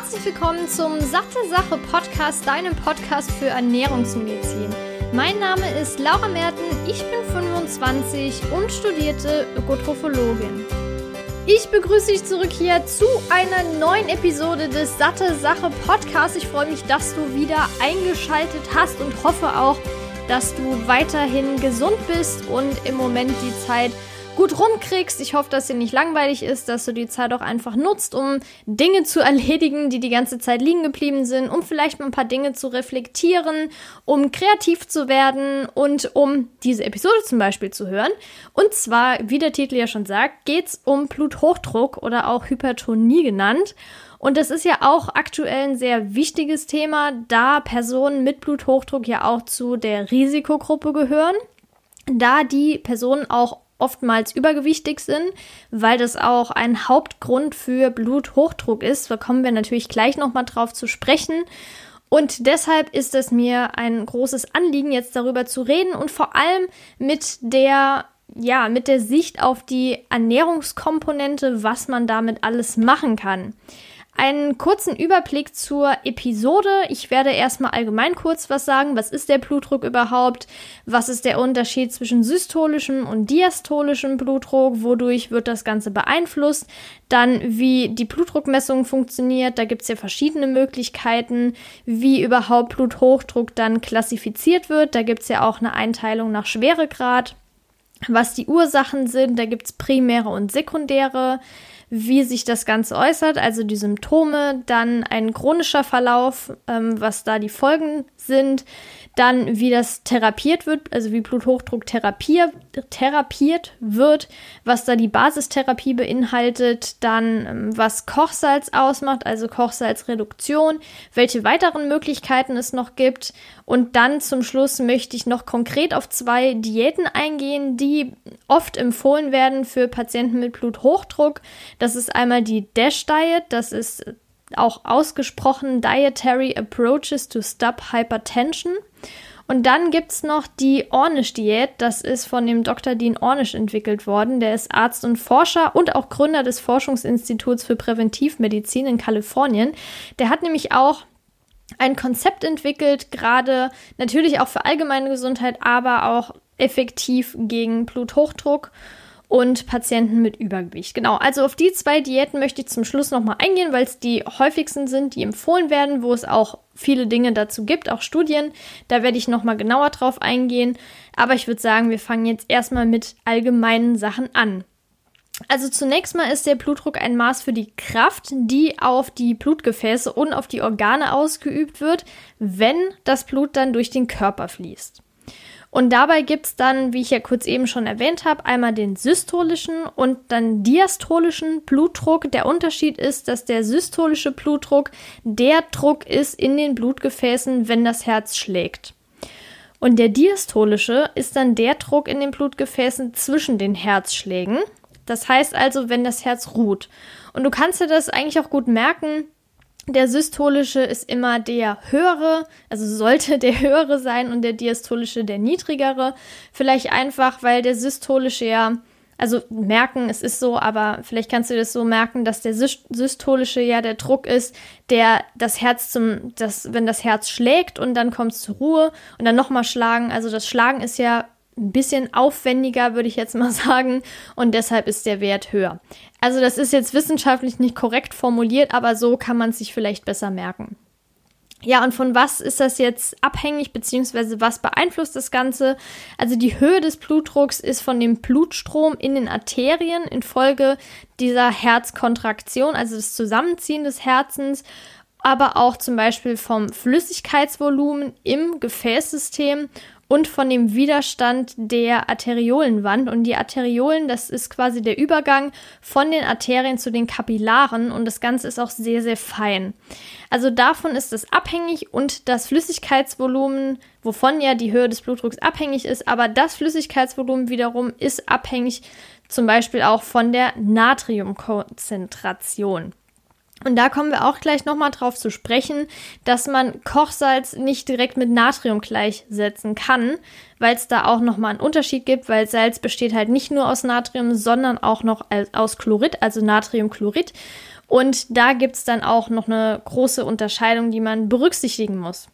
Herzlich willkommen zum Satte Sache Podcast, deinem Podcast für Ernährungsmedizin. Mein Name ist Laura Merten, ich bin 25 und studierte Ökotrophologin. Ich begrüße dich zurück hier zu einer neuen Episode des Satte Sache Podcasts. Ich freue mich, dass du wieder eingeschaltet hast und hoffe auch, dass du weiterhin gesund bist und im Moment die Zeit gut rumkriegst. Ich hoffe, dass dir nicht langweilig ist, dass du die Zeit auch einfach nutzt, um Dinge zu erledigen, die die ganze Zeit liegen geblieben sind, um vielleicht mal ein paar Dinge zu reflektieren, um kreativ zu werden und um diese Episode zum Beispiel zu hören. Und zwar, wie der Titel ja schon sagt, geht es um Bluthochdruck oder auch Hypertonie genannt. Und das ist ja auch aktuell ein sehr wichtiges Thema, da Personen mit Bluthochdruck ja auch zu der Risikogruppe gehören, da die Personen auch oftmals übergewichtig sind, weil das auch ein Hauptgrund für Bluthochdruck ist. Da kommen wir natürlich gleich nochmal drauf zu sprechen. Und deshalb ist es mir ein großes Anliegen, jetzt darüber zu reden und vor allem mit der, ja, mit der Sicht auf die Ernährungskomponente, was man damit alles machen kann einen kurzen Überblick zur Episode. Ich werde erstmal allgemein kurz was sagen. Was ist der Blutdruck überhaupt? Was ist der Unterschied zwischen systolischem und diastolischem Blutdruck? Wodurch wird das Ganze beeinflusst? Dann, wie die Blutdruckmessung funktioniert. Da gibt es ja verschiedene Möglichkeiten, wie überhaupt Bluthochdruck dann klassifiziert wird. Da gibt es ja auch eine Einteilung nach Schweregrad. Was die Ursachen sind, da gibt es primäre und sekundäre wie sich das Ganze äußert, also die Symptome, dann ein chronischer Verlauf, ähm, was da die Folgen sind, dann wie das therapiert wird, also wie Bluthochdruck therapier, therapiert wird, was da die Basistherapie beinhaltet, dann ähm, was Kochsalz ausmacht, also Kochsalzreduktion, welche weiteren Möglichkeiten es noch gibt und dann zum Schluss möchte ich noch konkret auf zwei Diäten eingehen, die oft empfohlen werden für Patienten mit Bluthochdruck. Das ist einmal die Dash Diet, das ist auch ausgesprochen Dietary Approaches to Stop Hypertension. Und dann gibt es noch die Ornish-Diät. Das ist von dem Dr. Dean Ornish entwickelt worden. Der ist Arzt und Forscher und auch Gründer des Forschungsinstituts für Präventivmedizin in Kalifornien. Der hat nämlich auch ein Konzept entwickelt, gerade natürlich auch für allgemeine Gesundheit, aber auch effektiv gegen Bluthochdruck und Patienten mit Übergewicht. Genau, also auf die zwei Diäten möchte ich zum Schluss nochmal eingehen, weil es die häufigsten sind, die empfohlen werden, wo es auch viele Dinge dazu gibt, auch Studien. Da werde ich nochmal genauer drauf eingehen. Aber ich würde sagen, wir fangen jetzt erstmal mit allgemeinen Sachen an. Also zunächst mal ist der Blutdruck ein Maß für die Kraft, die auf die Blutgefäße und auf die Organe ausgeübt wird, wenn das Blut dann durch den Körper fließt. Und dabei gibt es dann, wie ich ja kurz eben schon erwähnt habe, einmal den systolischen und dann diastolischen Blutdruck. Der Unterschied ist, dass der systolische Blutdruck der Druck ist in den Blutgefäßen, wenn das Herz schlägt. Und der diastolische ist dann der Druck in den Blutgefäßen zwischen den Herzschlägen. Das heißt also, wenn das Herz ruht. Und du kannst dir das eigentlich auch gut merken, der systolische ist immer der höhere, also sollte der höhere sein und der diastolische der niedrigere. Vielleicht einfach, weil der systolische ja, also merken, es ist so, aber vielleicht kannst du das so merken, dass der systolische ja der Druck ist, der das Herz zum, das, wenn das Herz schlägt und dann kommt es zur Ruhe und dann nochmal schlagen. Also das Schlagen ist ja ein bisschen aufwendiger, würde ich jetzt mal sagen, und deshalb ist der Wert höher. Also das ist jetzt wissenschaftlich nicht korrekt formuliert, aber so kann man es sich vielleicht besser merken. Ja, und von was ist das jetzt abhängig, beziehungsweise was beeinflusst das Ganze? Also die Höhe des Blutdrucks ist von dem Blutstrom in den Arterien infolge dieser Herzkontraktion, also das Zusammenziehen des Herzens, aber auch zum Beispiel vom Flüssigkeitsvolumen im Gefäßsystem und von dem Widerstand der Arteriolenwand. Und die Arteriolen, das ist quasi der Übergang von den Arterien zu den Kapillaren und das Ganze ist auch sehr, sehr fein. Also davon ist es abhängig und das Flüssigkeitsvolumen, wovon ja die Höhe des Blutdrucks abhängig ist, aber das Flüssigkeitsvolumen wiederum ist abhängig zum Beispiel auch von der Natriumkonzentration. Und da kommen wir auch gleich nochmal drauf zu sprechen, dass man Kochsalz nicht direkt mit Natrium gleichsetzen kann, weil es da auch nochmal einen Unterschied gibt, weil Salz besteht halt nicht nur aus Natrium, sondern auch noch aus Chlorid, also Natriumchlorid. Und da gibt es dann auch noch eine große Unterscheidung, die man berücksichtigen muss.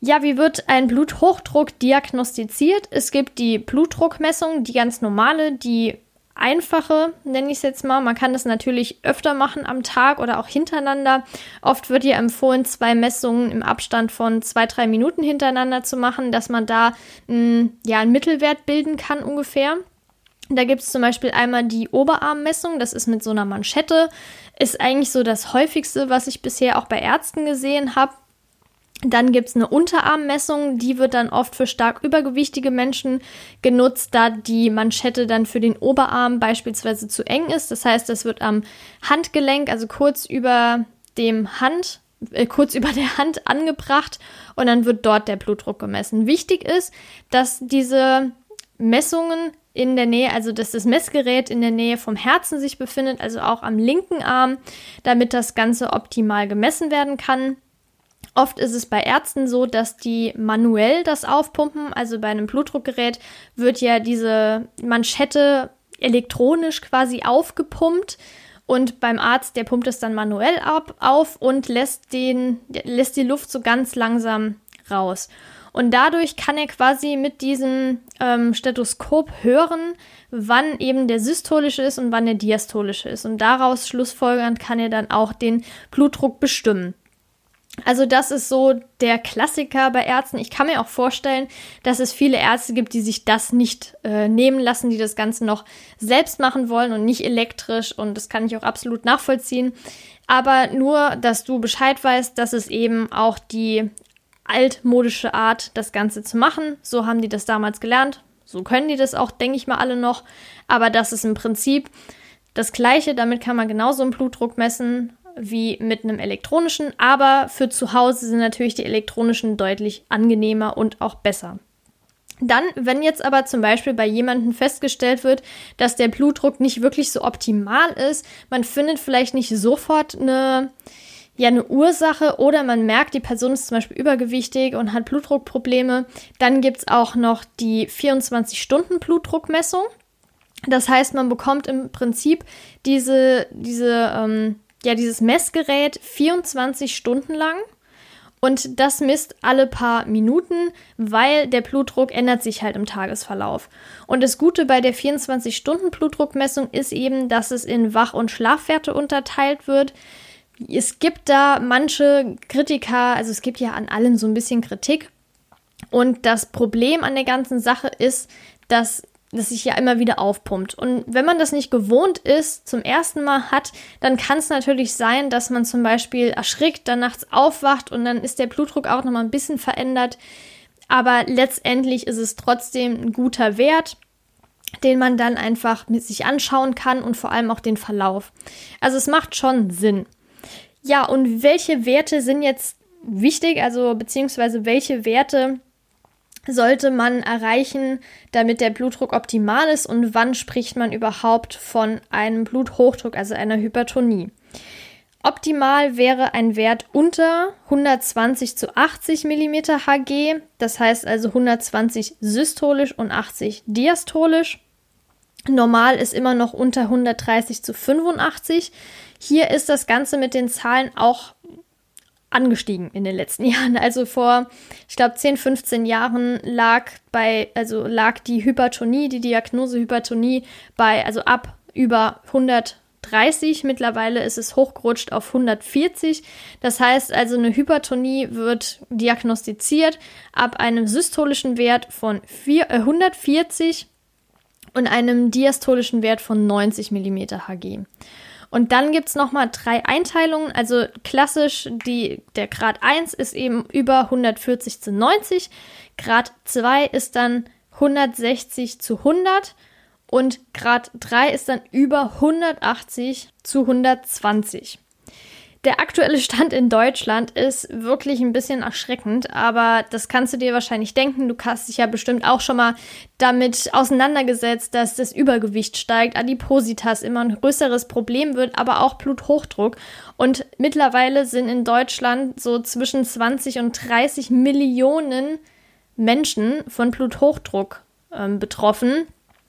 Ja, wie wird ein Bluthochdruck diagnostiziert? Es gibt die Blutdruckmessung, die ganz normale, die einfache, nenne ich es jetzt mal. Man kann das natürlich öfter machen am Tag oder auch hintereinander. Oft wird hier empfohlen, zwei Messungen im Abstand von zwei, drei Minuten hintereinander zu machen, dass man da mh, ja, einen Mittelwert bilden kann ungefähr. Da gibt es zum Beispiel einmal die Oberarmmessung, das ist mit so einer Manschette, ist eigentlich so das häufigste, was ich bisher auch bei Ärzten gesehen habe. Dann gibt es eine Unterarmmessung, die wird dann oft für stark übergewichtige Menschen genutzt, da die Manschette dann für den Oberarm beispielsweise zu eng ist. Das heißt, das wird am Handgelenk, also kurz über dem Hand, äh, kurz über der Hand angebracht und dann wird dort der Blutdruck gemessen. Wichtig ist, dass diese Messungen in der Nähe, also dass das Messgerät in der Nähe vom Herzen sich befindet, also auch am linken Arm, damit das Ganze optimal gemessen werden kann. Oft ist es bei Ärzten so, dass die manuell das aufpumpen. Also bei einem Blutdruckgerät wird ja diese Manschette elektronisch quasi aufgepumpt. Und beim Arzt, der pumpt es dann manuell ab, auf und lässt, den, lässt die Luft so ganz langsam raus. Und dadurch kann er quasi mit diesem ähm, Stethoskop hören, wann eben der systolische ist und wann der diastolische ist. Und daraus schlussfolgernd kann er dann auch den Blutdruck bestimmen. Also das ist so der Klassiker bei Ärzten. Ich kann mir auch vorstellen, dass es viele Ärzte gibt, die sich das nicht äh, nehmen lassen, die das Ganze noch selbst machen wollen und nicht elektrisch. Und das kann ich auch absolut nachvollziehen. Aber nur, dass du Bescheid weißt, dass es eben auch die altmodische Art, das Ganze zu machen. So haben die das damals gelernt. So können die das auch, denke ich mal, alle noch. Aber das ist im Prinzip das Gleiche. Damit kann man genauso einen Blutdruck messen wie mit einem elektronischen, aber für zu Hause sind natürlich die elektronischen deutlich angenehmer und auch besser. Dann, wenn jetzt aber zum Beispiel bei jemandem festgestellt wird, dass der Blutdruck nicht wirklich so optimal ist, man findet vielleicht nicht sofort eine, ja, eine Ursache oder man merkt, die Person ist zum Beispiel übergewichtig und hat Blutdruckprobleme, dann gibt es auch noch die 24-Stunden-Blutdruckmessung. Das heißt, man bekommt im Prinzip diese, diese ähm, ja dieses Messgerät 24 Stunden lang und das misst alle paar Minuten, weil der Blutdruck ändert sich halt im Tagesverlauf. Und das Gute bei der 24-Stunden-Blutdruckmessung ist eben, dass es in Wach- und Schlafwerte unterteilt wird. Es gibt da manche Kritiker, also es gibt ja an allen so ein bisschen Kritik. Und das Problem an der ganzen Sache ist, dass das sich ja immer wieder aufpumpt. Und wenn man das nicht gewohnt ist, zum ersten Mal hat, dann kann es natürlich sein, dass man zum Beispiel erschrickt, dann nachts aufwacht und dann ist der Blutdruck auch nochmal ein bisschen verändert. Aber letztendlich ist es trotzdem ein guter Wert, den man dann einfach mit sich anschauen kann und vor allem auch den Verlauf. Also es macht schon Sinn. Ja, und welche Werte sind jetzt wichtig, also beziehungsweise welche Werte sollte man erreichen, damit der Blutdruck optimal ist und wann spricht man überhaupt von einem Bluthochdruck, also einer Hypertonie. Optimal wäre ein Wert unter 120 zu 80 mm Hg, das heißt also 120 systolisch und 80 diastolisch. Normal ist immer noch unter 130 zu 85. Hier ist das Ganze mit den Zahlen auch angestiegen in den letzten Jahren. Also vor, ich glaube, 10, 15 Jahren lag bei, also lag die Hypertonie, die Diagnose Hypertonie bei, also ab über 130. Mittlerweile ist es hochgerutscht auf 140. Das heißt also, eine Hypertonie wird diagnostiziert ab einem systolischen Wert von 4, äh, 140 und einem diastolischen Wert von 90 mm Hg. Und dann gibt es nochmal drei Einteilungen. Also klassisch, die, der Grad 1 ist eben über 140 zu 90. Grad 2 ist dann 160 zu 100. Und Grad 3 ist dann über 180 zu 120. Der aktuelle Stand in Deutschland ist wirklich ein bisschen erschreckend, aber das kannst du dir wahrscheinlich denken. Du hast dich ja bestimmt auch schon mal damit auseinandergesetzt, dass das Übergewicht steigt, Adipositas immer ein größeres Problem wird, aber auch Bluthochdruck. Und mittlerweile sind in Deutschland so zwischen 20 und 30 Millionen Menschen von Bluthochdruck ähm, betroffen.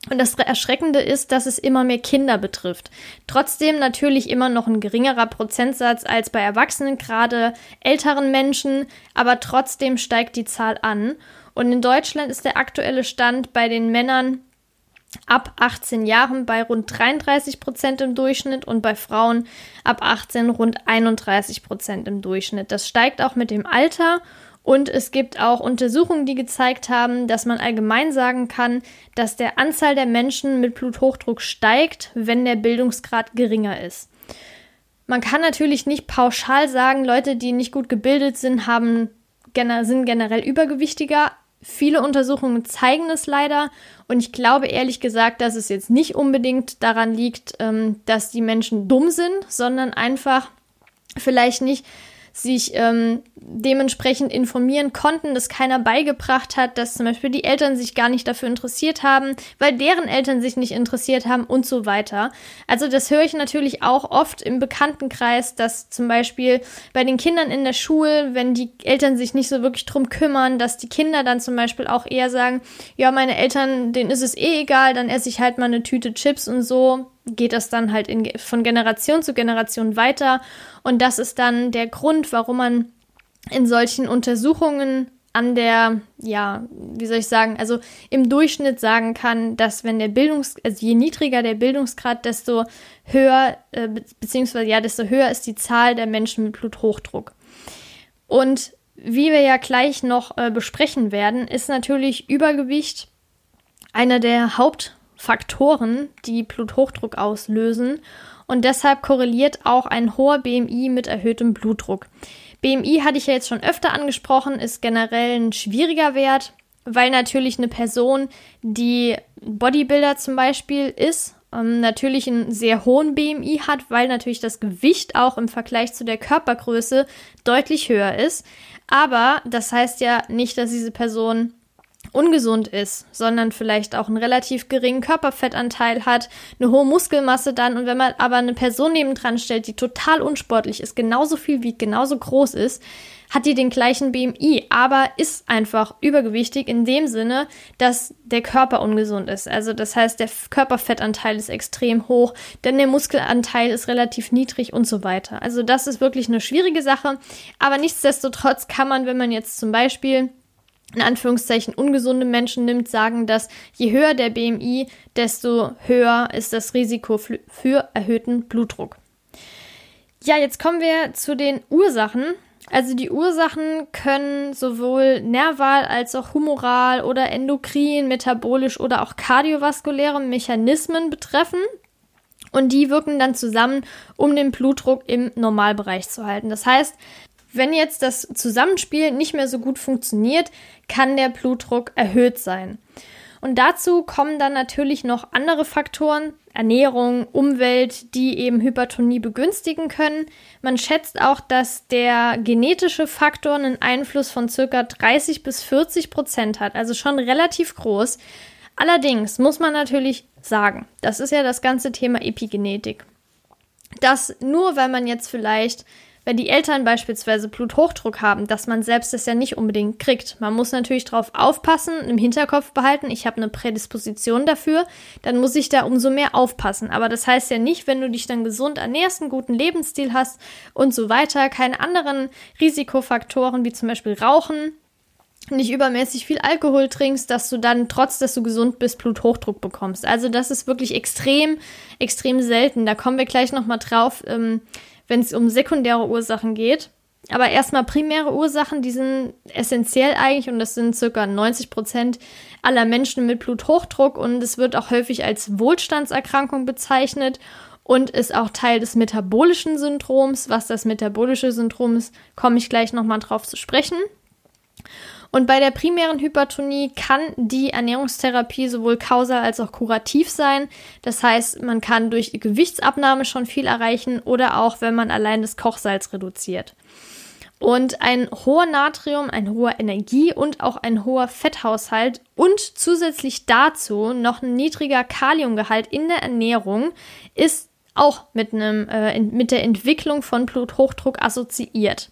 Und das Erschreckende ist, dass es immer mehr Kinder betrifft. Trotzdem natürlich immer noch ein geringerer Prozentsatz als bei Erwachsenen, gerade älteren Menschen, aber trotzdem steigt die Zahl an. Und in Deutschland ist der aktuelle Stand bei den Männern ab 18 Jahren bei rund 33 Prozent im Durchschnitt und bei Frauen ab 18 rund 31 Prozent im Durchschnitt. Das steigt auch mit dem Alter und es gibt auch Untersuchungen, die gezeigt haben, dass man allgemein sagen kann, dass der Anzahl der Menschen mit Bluthochdruck steigt, wenn der Bildungsgrad geringer ist. Man kann natürlich nicht pauschal sagen, Leute, die nicht gut gebildet sind, haben, sind generell übergewichtiger. Viele Untersuchungen zeigen es leider und ich glaube ehrlich gesagt, dass es jetzt nicht unbedingt daran liegt, ähm, dass die Menschen dumm sind, sondern einfach vielleicht nicht sich ähm, dementsprechend informieren konnten, dass keiner beigebracht hat, dass zum Beispiel die Eltern sich gar nicht dafür interessiert haben, weil deren Eltern sich nicht interessiert haben und so weiter. Also das höre ich natürlich auch oft im Bekanntenkreis, dass zum Beispiel bei den Kindern in der Schule, wenn die Eltern sich nicht so wirklich drum kümmern, dass die Kinder dann zum Beispiel auch eher sagen, ja, meine Eltern, denen ist es eh egal, dann esse ich halt mal eine Tüte Chips und so geht das dann halt in, von Generation zu Generation weiter. Und das ist dann der Grund, warum man in solchen Untersuchungen an der, ja, wie soll ich sagen, also im Durchschnitt sagen kann, dass wenn der Bildungs, also je niedriger der Bildungsgrad, desto höher, äh, beziehungsweise ja, desto höher ist die Zahl der Menschen mit Bluthochdruck. Und wie wir ja gleich noch äh, besprechen werden, ist natürlich Übergewicht einer der Haupt Faktoren, die Bluthochdruck auslösen und deshalb korreliert auch ein hoher BMI mit erhöhtem Blutdruck. BMI hatte ich ja jetzt schon öfter angesprochen, ist generell ein schwieriger Wert, weil natürlich eine Person, die Bodybuilder zum Beispiel ist, ähm, natürlich einen sehr hohen BMI hat, weil natürlich das Gewicht auch im Vergleich zu der Körpergröße deutlich höher ist. Aber das heißt ja nicht, dass diese Person ungesund ist, sondern vielleicht auch einen relativ geringen Körperfettanteil hat, eine hohe Muskelmasse dann und wenn man aber eine Person nebendran stellt, die total unsportlich ist, genauso viel wiegt, genauso groß ist, hat die den gleichen BMI, aber ist einfach übergewichtig in dem Sinne, dass der Körper ungesund ist. Also das heißt, der Körperfettanteil ist extrem hoch, denn der Muskelanteil ist relativ niedrig und so weiter. Also das ist wirklich eine schwierige Sache, aber nichtsdestotrotz kann man, wenn man jetzt zum Beispiel in Anführungszeichen ungesunde Menschen nimmt, sagen, dass je höher der BMI, desto höher ist das Risiko für erhöhten Blutdruck. Ja, jetzt kommen wir zu den Ursachen. Also die Ursachen können sowohl nerval als auch humoral oder endokrin, metabolisch oder auch kardiovaskuläre Mechanismen betreffen. Und die wirken dann zusammen, um den Blutdruck im Normalbereich zu halten. Das heißt, wenn jetzt das Zusammenspiel nicht mehr so gut funktioniert, kann der Blutdruck erhöht sein. Und dazu kommen dann natürlich noch andere Faktoren, Ernährung, Umwelt, die eben Hypertonie begünstigen können. Man schätzt auch, dass der genetische Faktor einen Einfluss von circa 30 bis 40 Prozent hat, also schon relativ groß. Allerdings muss man natürlich sagen, das ist ja das ganze Thema Epigenetik, dass nur weil man jetzt vielleicht wenn die Eltern beispielsweise Bluthochdruck haben, dass man selbst das ja nicht unbedingt kriegt. Man muss natürlich darauf aufpassen, im Hinterkopf behalten, ich habe eine Prädisposition dafür, dann muss ich da umso mehr aufpassen. Aber das heißt ja nicht, wenn du dich dann gesund ernährst, einen guten Lebensstil hast und so weiter, keine anderen Risikofaktoren wie zum Beispiel Rauchen, nicht übermäßig viel Alkohol trinkst, dass du dann, trotz dass du gesund bist, Bluthochdruck bekommst. Also das ist wirklich extrem, extrem selten. Da kommen wir gleich nochmal drauf. Ähm, wenn es um sekundäre Ursachen geht. Aber erstmal primäre Ursachen, die sind essentiell eigentlich und das sind circa 90 Prozent aller Menschen mit Bluthochdruck und es wird auch häufig als Wohlstandserkrankung bezeichnet und ist auch Teil des metabolischen Syndroms. Was das metabolische Syndrom ist, komme ich gleich nochmal drauf zu sprechen. Und bei der primären Hypertonie kann die Ernährungstherapie sowohl kausal als auch kurativ sein. Das heißt, man kann durch Gewichtsabnahme schon viel erreichen oder auch, wenn man allein das Kochsalz reduziert. Und ein hoher Natrium, ein hoher Energie- und auch ein hoher Fetthaushalt und zusätzlich dazu noch ein niedriger Kaliumgehalt in der Ernährung ist auch mit, einem, äh, mit der Entwicklung von Bluthochdruck assoziiert.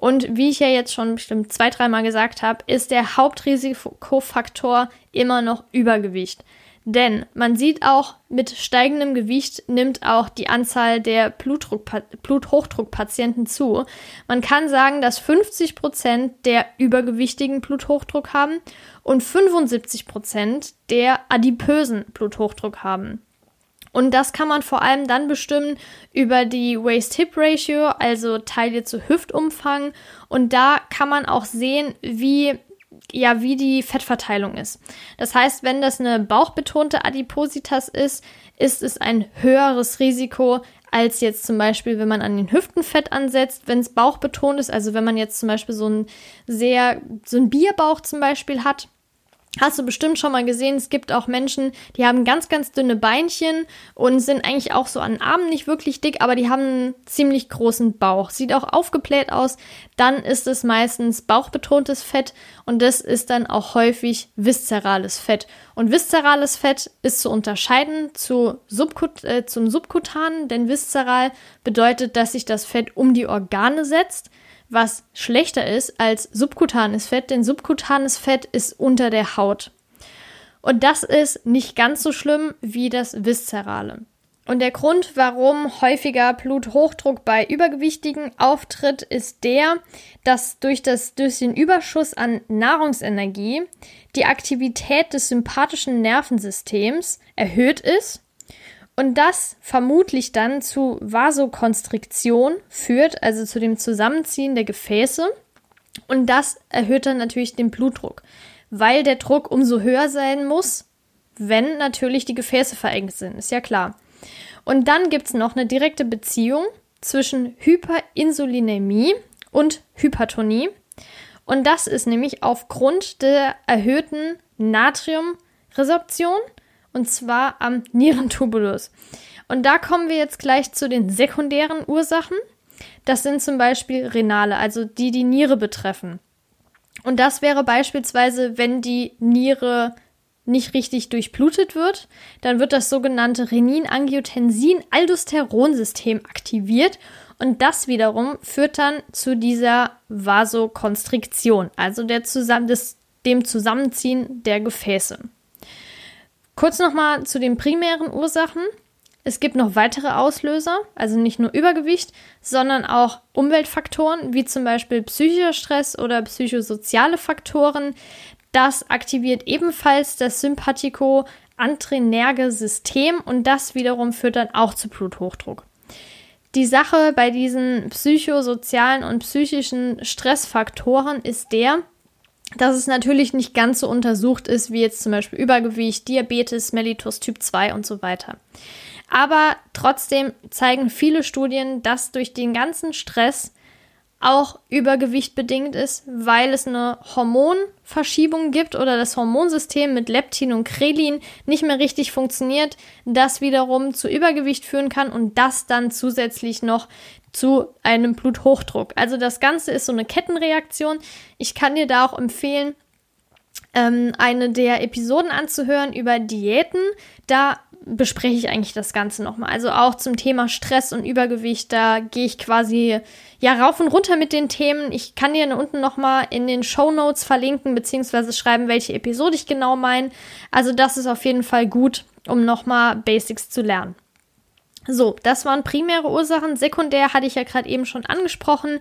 Und wie ich ja jetzt schon bestimmt zwei, dreimal gesagt habe, ist der Hauptrisikofaktor immer noch Übergewicht. Denn man sieht auch, mit steigendem Gewicht nimmt auch die Anzahl der Bluthochdruckpatienten zu. Man kann sagen, dass 50 Prozent der Übergewichtigen Bluthochdruck haben und 75 Prozent der adipösen Bluthochdruck haben. Und das kann man vor allem dann bestimmen über die Waist-Hip-Ratio, also Taille zu Hüftumfang. Und da kann man auch sehen, wie ja, wie die Fettverteilung ist. Das heißt, wenn das eine bauchbetonte Adipositas ist, ist es ein höheres Risiko als jetzt zum Beispiel, wenn man an den Hüften Fett ansetzt, wenn es bauchbetont ist, also wenn man jetzt zum Beispiel so ein sehr, so ein Bierbauch zum Beispiel hat, Hast du bestimmt schon mal gesehen, es gibt auch Menschen, die haben ganz, ganz dünne Beinchen und sind eigentlich auch so an den Armen nicht wirklich dick, aber die haben einen ziemlich großen Bauch. Sieht auch aufgebläht aus. Dann ist es meistens bauchbetontes Fett und das ist dann auch häufig viszerales Fett. Und viszerales Fett ist zu unterscheiden zu Subkut äh, zum subkutanen, denn viszeral bedeutet, dass sich das Fett um die Organe setzt was schlechter ist als subkutanes Fett, denn subkutanes Fett ist unter der Haut. Und das ist nicht ganz so schlimm wie das viszerale. Und der Grund, warum häufiger Bluthochdruck bei Übergewichtigen auftritt, ist der, dass durch, das, durch den Überschuss an Nahrungsenergie die Aktivität des sympathischen Nervensystems erhöht ist und das vermutlich dann zu Vasokonstriktion führt, also zu dem Zusammenziehen der Gefäße. Und das erhöht dann natürlich den Blutdruck, weil der Druck umso höher sein muss, wenn natürlich die Gefäße verengt sind, ist ja klar. Und dann gibt es noch eine direkte Beziehung zwischen Hyperinsulinämie und Hypertonie. Und das ist nämlich aufgrund der erhöhten Natriumresorption und zwar am Nierentubulus. Und da kommen wir jetzt gleich zu den sekundären Ursachen. Das sind zum Beispiel Renale, also die die Niere betreffen. Und das wäre beispielsweise, wenn die Niere nicht richtig durchblutet wird, dann wird das sogenannte Renin-Angiotensin-Aldosteron-System aktiviert und das wiederum führt dann zu dieser Vasokonstriktion, also der zusammen, des, dem Zusammenziehen der Gefäße. Kurz nochmal zu den primären Ursachen. Es gibt noch weitere Auslöser, also nicht nur Übergewicht, sondern auch Umweltfaktoren, wie zum Beispiel psychischer Stress oder psychosoziale Faktoren. Das aktiviert ebenfalls das Sympathiko-antrinerge System und das wiederum führt dann auch zu Bluthochdruck. Die Sache bei diesen psychosozialen und psychischen Stressfaktoren ist der, dass es natürlich nicht ganz so untersucht ist wie jetzt zum Beispiel Übergewicht, Diabetes, Mellitus Typ 2 und so weiter. Aber trotzdem zeigen viele Studien, dass durch den ganzen Stress auch Übergewicht bedingt ist, weil es eine Hormonverschiebung gibt oder das Hormonsystem mit Leptin und Krelin nicht mehr richtig funktioniert, das wiederum zu Übergewicht führen kann und das dann zusätzlich noch zu einem Bluthochdruck. Also das Ganze ist so eine Kettenreaktion. Ich kann dir da auch empfehlen, ähm, eine der Episoden anzuhören über Diäten. Da bespreche ich eigentlich das Ganze nochmal. Also auch zum Thema Stress und Übergewicht, da gehe ich quasi ja rauf und runter mit den Themen. Ich kann dir unten nochmal in den Show Notes verlinken, beziehungsweise schreiben, welche Episode ich genau meine. Also das ist auf jeden Fall gut, um nochmal Basics zu lernen. So, das waren primäre Ursachen. Sekundär hatte ich ja gerade eben schon angesprochen,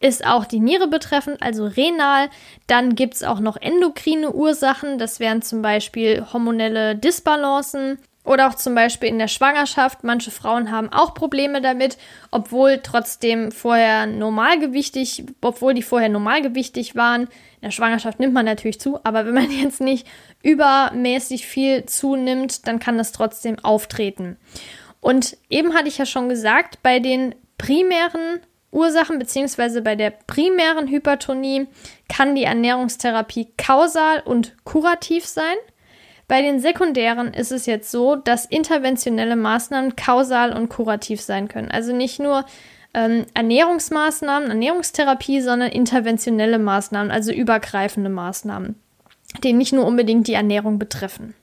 ist auch die Niere betreffend, also renal. Dann gibt es auch noch endokrine Ursachen. Das wären zum Beispiel hormonelle Disbalancen oder auch zum Beispiel in der Schwangerschaft. Manche Frauen haben auch Probleme damit, obwohl trotzdem vorher normalgewichtig, obwohl die vorher normalgewichtig waren. In der Schwangerschaft nimmt man natürlich zu, aber wenn man jetzt nicht übermäßig viel zunimmt, dann kann das trotzdem auftreten. Und eben hatte ich ja schon gesagt, bei den primären Ursachen beziehungsweise bei der primären Hypertonie kann die Ernährungstherapie kausal und kurativ sein. Bei den sekundären ist es jetzt so, dass interventionelle Maßnahmen kausal und kurativ sein können. Also nicht nur ähm, Ernährungsmaßnahmen, Ernährungstherapie, sondern interventionelle Maßnahmen, also übergreifende Maßnahmen, die nicht nur unbedingt die Ernährung betreffen.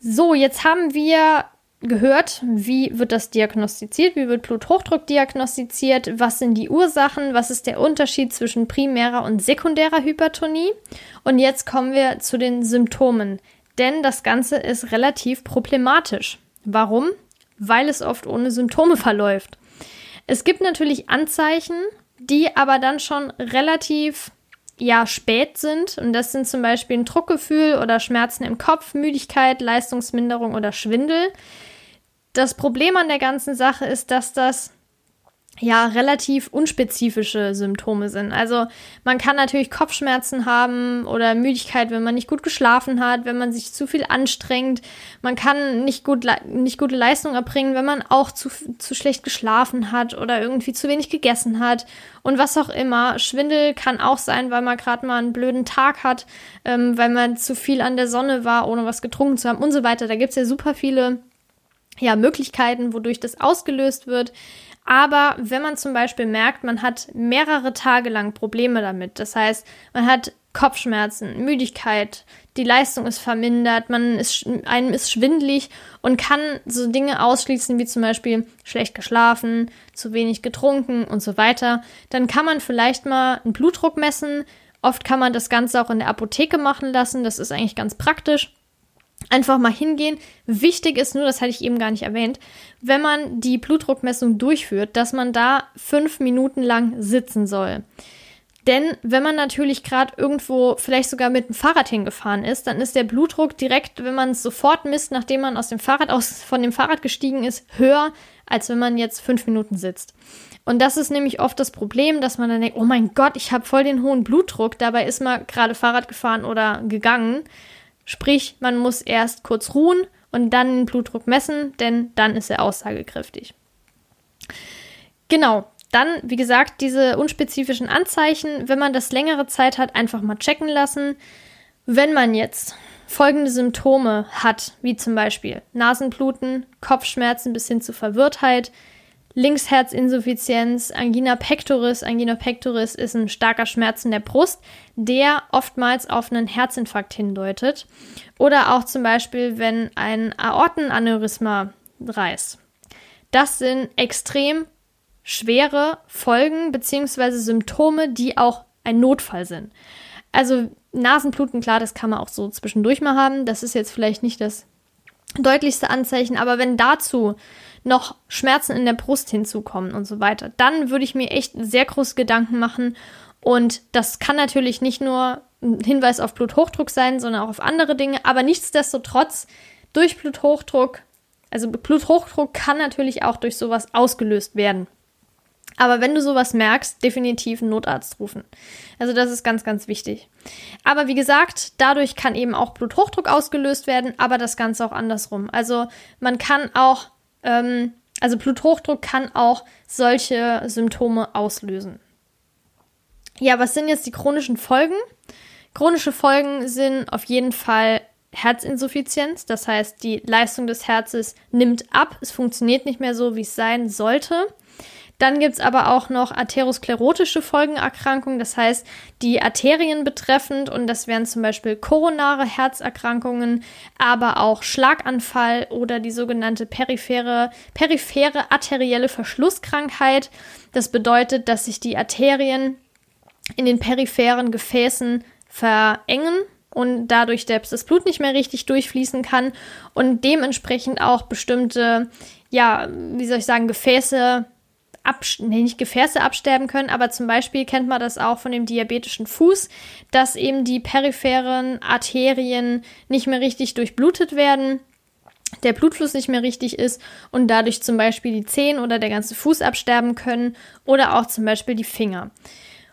So, jetzt haben wir gehört, wie wird das diagnostiziert, wie wird Bluthochdruck diagnostiziert, was sind die Ursachen, was ist der Unterschied zwischen primärer und sekundärer Hypertonie. Und jetzt kommen wir zu den Symptomen, denn das Ganze ist relativ problematisch. Warum? Weil es oft ohne Symptome verläuft. Es gibt natürlich Anzeichen, die aber dann schon relativ ja, spät sind. Und das sind zum Beispiel ein Druckgefühl oder Schmerzen im Kopf, Müdigkeit, Leistungsminderung oder Schwindel. Das Problem an der ganzen Sache ist, dass das ja relativ unspezifische Symptome sind. Also man kann natürlich Kopfschmerzen haben oder Müdigkeit, wenn man nicht gut geschlafen hat, wenn man sich zu viel anstrengt. Man kann nicht gut nicht gute Leistung erbringen, wenn man auch zu, zu schlecht geschlafen hat oder irgendwie zu wenig gegessen hat und was auch immer. Schwindel kann auch sein, weil man gerade mal einen blöden Tag hat, ähm, weil man zu viel an der Sonne war, ohne was getrunken zu haben und so weiter. Da gibt's ja super viele ja, Möglichkeiten, wodurch das ausgelöst wird. Aber wenn man zum Beispiel merkt, man hat mehrere Tage lang Probleme damit, das heißt, man hat Kopfschmerzen, Müdigkeit, die Leistung ist vermindert, man ist, einem ist schwindlig und kann so Dinge ausschließen wie zum Beispiel schlecht geschlafen, zu wenig getrunken und so weiter, dann kann man vielleicht mal einen Blutdruck messen. Oft kann man das Ganze auch in der Apotheke machen lassen, das ist eigentlich ganz praktisch einfach mal hingehen. Wichtig ist nur, das hatte ich eben gar nicht erwähnt, wenn man die Blutdruckmessung durchführt, dass man da fünf Minuten lang sitzen soll. Denn wenn man natürlich gerade irgendwo vielleicht sogar mit dem Fahrrad hingefahren ist, dann ist der Blutdruck direkt, wenn man es sofort misst, nachdem man aus dem Fahrrad aus, von dem Fahrrad gestiegen ist, höher, als wenn man jetzt fünf Minuten sitzt. Und das ist nämlich oft das Problem, dass man dann denkt, oh mein Gott, ich habe voll den hohen Blutdruck, dabei ist man gerade Fahrrad gefahren oder gegangen. Sprich, man muss erst kurz ruhen und dann den Blutdruck messen, denn dann ist er aussagekräftig. Genau, dann, wie gesagt, diese unspezifischen Anzeichen, wenn man das längere Zeit hat, einfach mal checken lassen. Wenn man jetzt folgende Symptome hat, wie zum Beispiel Nasenbluten, Kopfschmerzen bis hin zu Verwirrtheit, Linksherzinsuffizienz, Angina pectoris. Angina pectoris ist ein starker Schmerz in der Brust, der oftmals auf einen Herzinfarkt hindeutet. Oder auch zum Beispiel, wenn ein Aortenaneurysma reißt. Das sind extrem schwere Folgen bzw. Symptome, die auch ein Notfall sind. Also Nasenbluten, klar, das kann man auch so zwischendurch mal haben. Das ist jetzt vielleicht nicht das deutlichste Anzeichen, aber wenn dazu noch Schmerzen in der Brust hinzukommen und so weiter, dann würde ich mir echt sehr große Gedanken machen. Und das kann natürlich nicht nur ein Hinweis auf Bluthochdruck sein, sondern auch auf andere Dinge. Aber nichtsdestotrotz, durch Bluthochdruck, also Bluthochdruck kann natürlich auch durch sowas ausgelöst werden. Aber wenn du sowas merkst, definitiv einen Notarzt rufen. Also das ist ganz, ganz wichtig. Aber wie gesagt, dadurch kann eben auch Bluthochdruck ausgelöst werden, aber das Ganze auch andersrum. Also man kann auch ähm, also Bluthochdruck kann auch solche Symptome auslösen. Ja, was sind jetzt die chronischen Folgen? Chronische Folgen sind auf jeden Fall Herzinsuffizienz, das heißt, die Leistung des Herzens nimmt ab, es funktioniert nicht mehr so, wie es sein sollte. Dann gibt es aber auch noch atherosklerotische Folgenerkrankungen, das heißt die Arterien betreffend und das wären zum Beispiel koronare Herzerkrankungen, aber auch Schlaganfall oder die sogenannte periphere, periphere arterielle Verschlusskrankheit. Das bedeutet, dass sich die Arterien in den peripheren Gefäßen verengen und dadurch das Blut nicht mehr richtig durchfließen kann und dementsprechend auch bestimmte, ja, wie soll ich sagen, Gefäße nee, nicht Gefäße absterben können, aber zum Beispiel kennt man das auch von dem diabetischen Fuß, dass eben die peripheren Arterien nicht mehr richtig durchblutet werden, der Blutfluss nicht mehr richtig ist und dadurch zum Beispiel die Zehen oder der ganze Fuß absterben können oder auch zum Beispiel die Finger.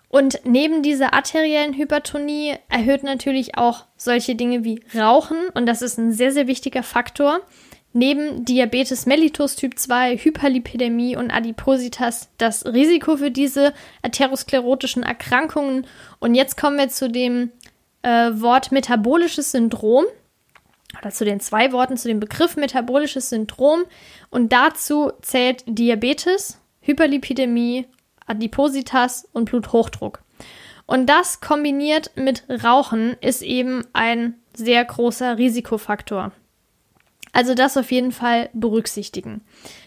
Und neben dieser arteriellen Hypertonie erhöht natürlich auch solche Dinge wie Rauchen und das ist ein sehr, sehr wichtiger Faktor neben Diabetes mellitus Typ 2, Hyperlipidämie und Adipositas das Risiko für diese atherosklerotischen Erkrankungen. Und jetzt kommen wir zu dem äh, Wort metabolisches Syndrom oder zu den zwei Worten zu dem Begriff metabolisches Syndrom. Und dazu zählt Diabetes, Hyperlipidämie, Adipositas und Bluthochdruck. Und das kombiniert mit Rauchen ist eben ein sehr großer Risikofaktor. Also das auf jeden Fall berücksichtigen.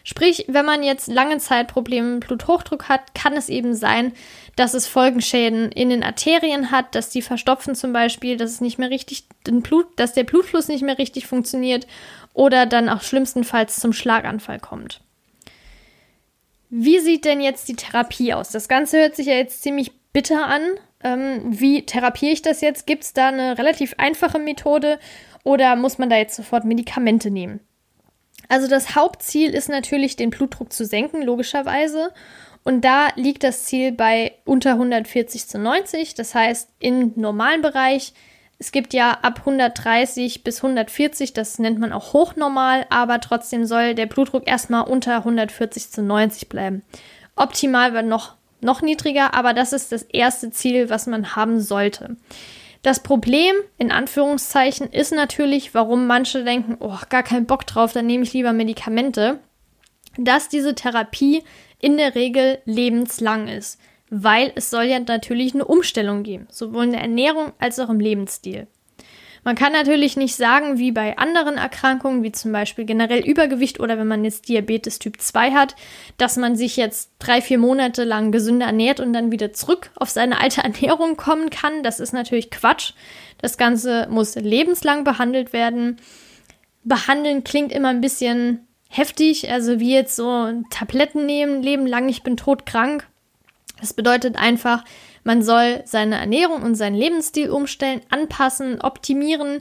Sprich, wenn man jetzt lange Zeit Probleme mit Bluthochdruck hat, kann es eben sein, dass es Folgenschäden in den Arterien hat, dass die verstopfen zum Beispiel, dass es nicht mehr richtig, den Blut, dass der Blutfluss nicht mehr richtig funktioniert oder dann auch schlimmstenfalls zum Schlaganfall kommt. Wie sieht denn jetzt die Therapie aus? Das Ganze hört sich ja jetzt ziemlich bitter an. Ähm, wie therapiere ich das jetzt? Gibt es da eine relativ einfache Methode oder muss man da jetzt sofort Medikamente nehmen? Also das Hauptziel ist natürlich, den Blutdruck zu senken, logischerweise. Und da liegt das Ziel bei unter 140 zu 90. Das heißt, im normalen Bereich, es gibt ja ab 130 bis 140, das nennt man auch hochnormal, aber trotzdem soll der Blutdruck erstmal unter 140 zu 90 bleiben. Optimal wird noch, noch niedriger, aber das ist das erste Ziel, was man haben sollte. Das Problem, in Anführungszeichen, ist natürlich, warum manche denken, oh, gar keinen Bock drauf, dann nehme ich lieber Medikamente, dass diese Therapie in der Regel lebenslang ist, weil es soll ja natürlich eine Umstellung geben, sowohl in der Ernährung als auch im Lebensstil. Man kann natürlich nicht sagen, wie bei anderen Erkrankungen, wie zum Beispiel generell Übergewicht oder wenn man jetzt Diabetes Typ 2 hat, dass man sich jetzt drei, vier Monate lang gesünder ernährt und dann wieder zurück auf seine alte Ernährung kommen kann. Das ist natürlich Quatsch. Das Ganze muss lebenslang behandelt werden. Behandeln klingt immer ein bisschen heftig, also wie jetzt so Tabletten nehmen, leben lang, ich bin todkrank. Das bedeutet einfach, man soll seine Ernährung und seinen Lebensstil umstellen, anpassen, optimieren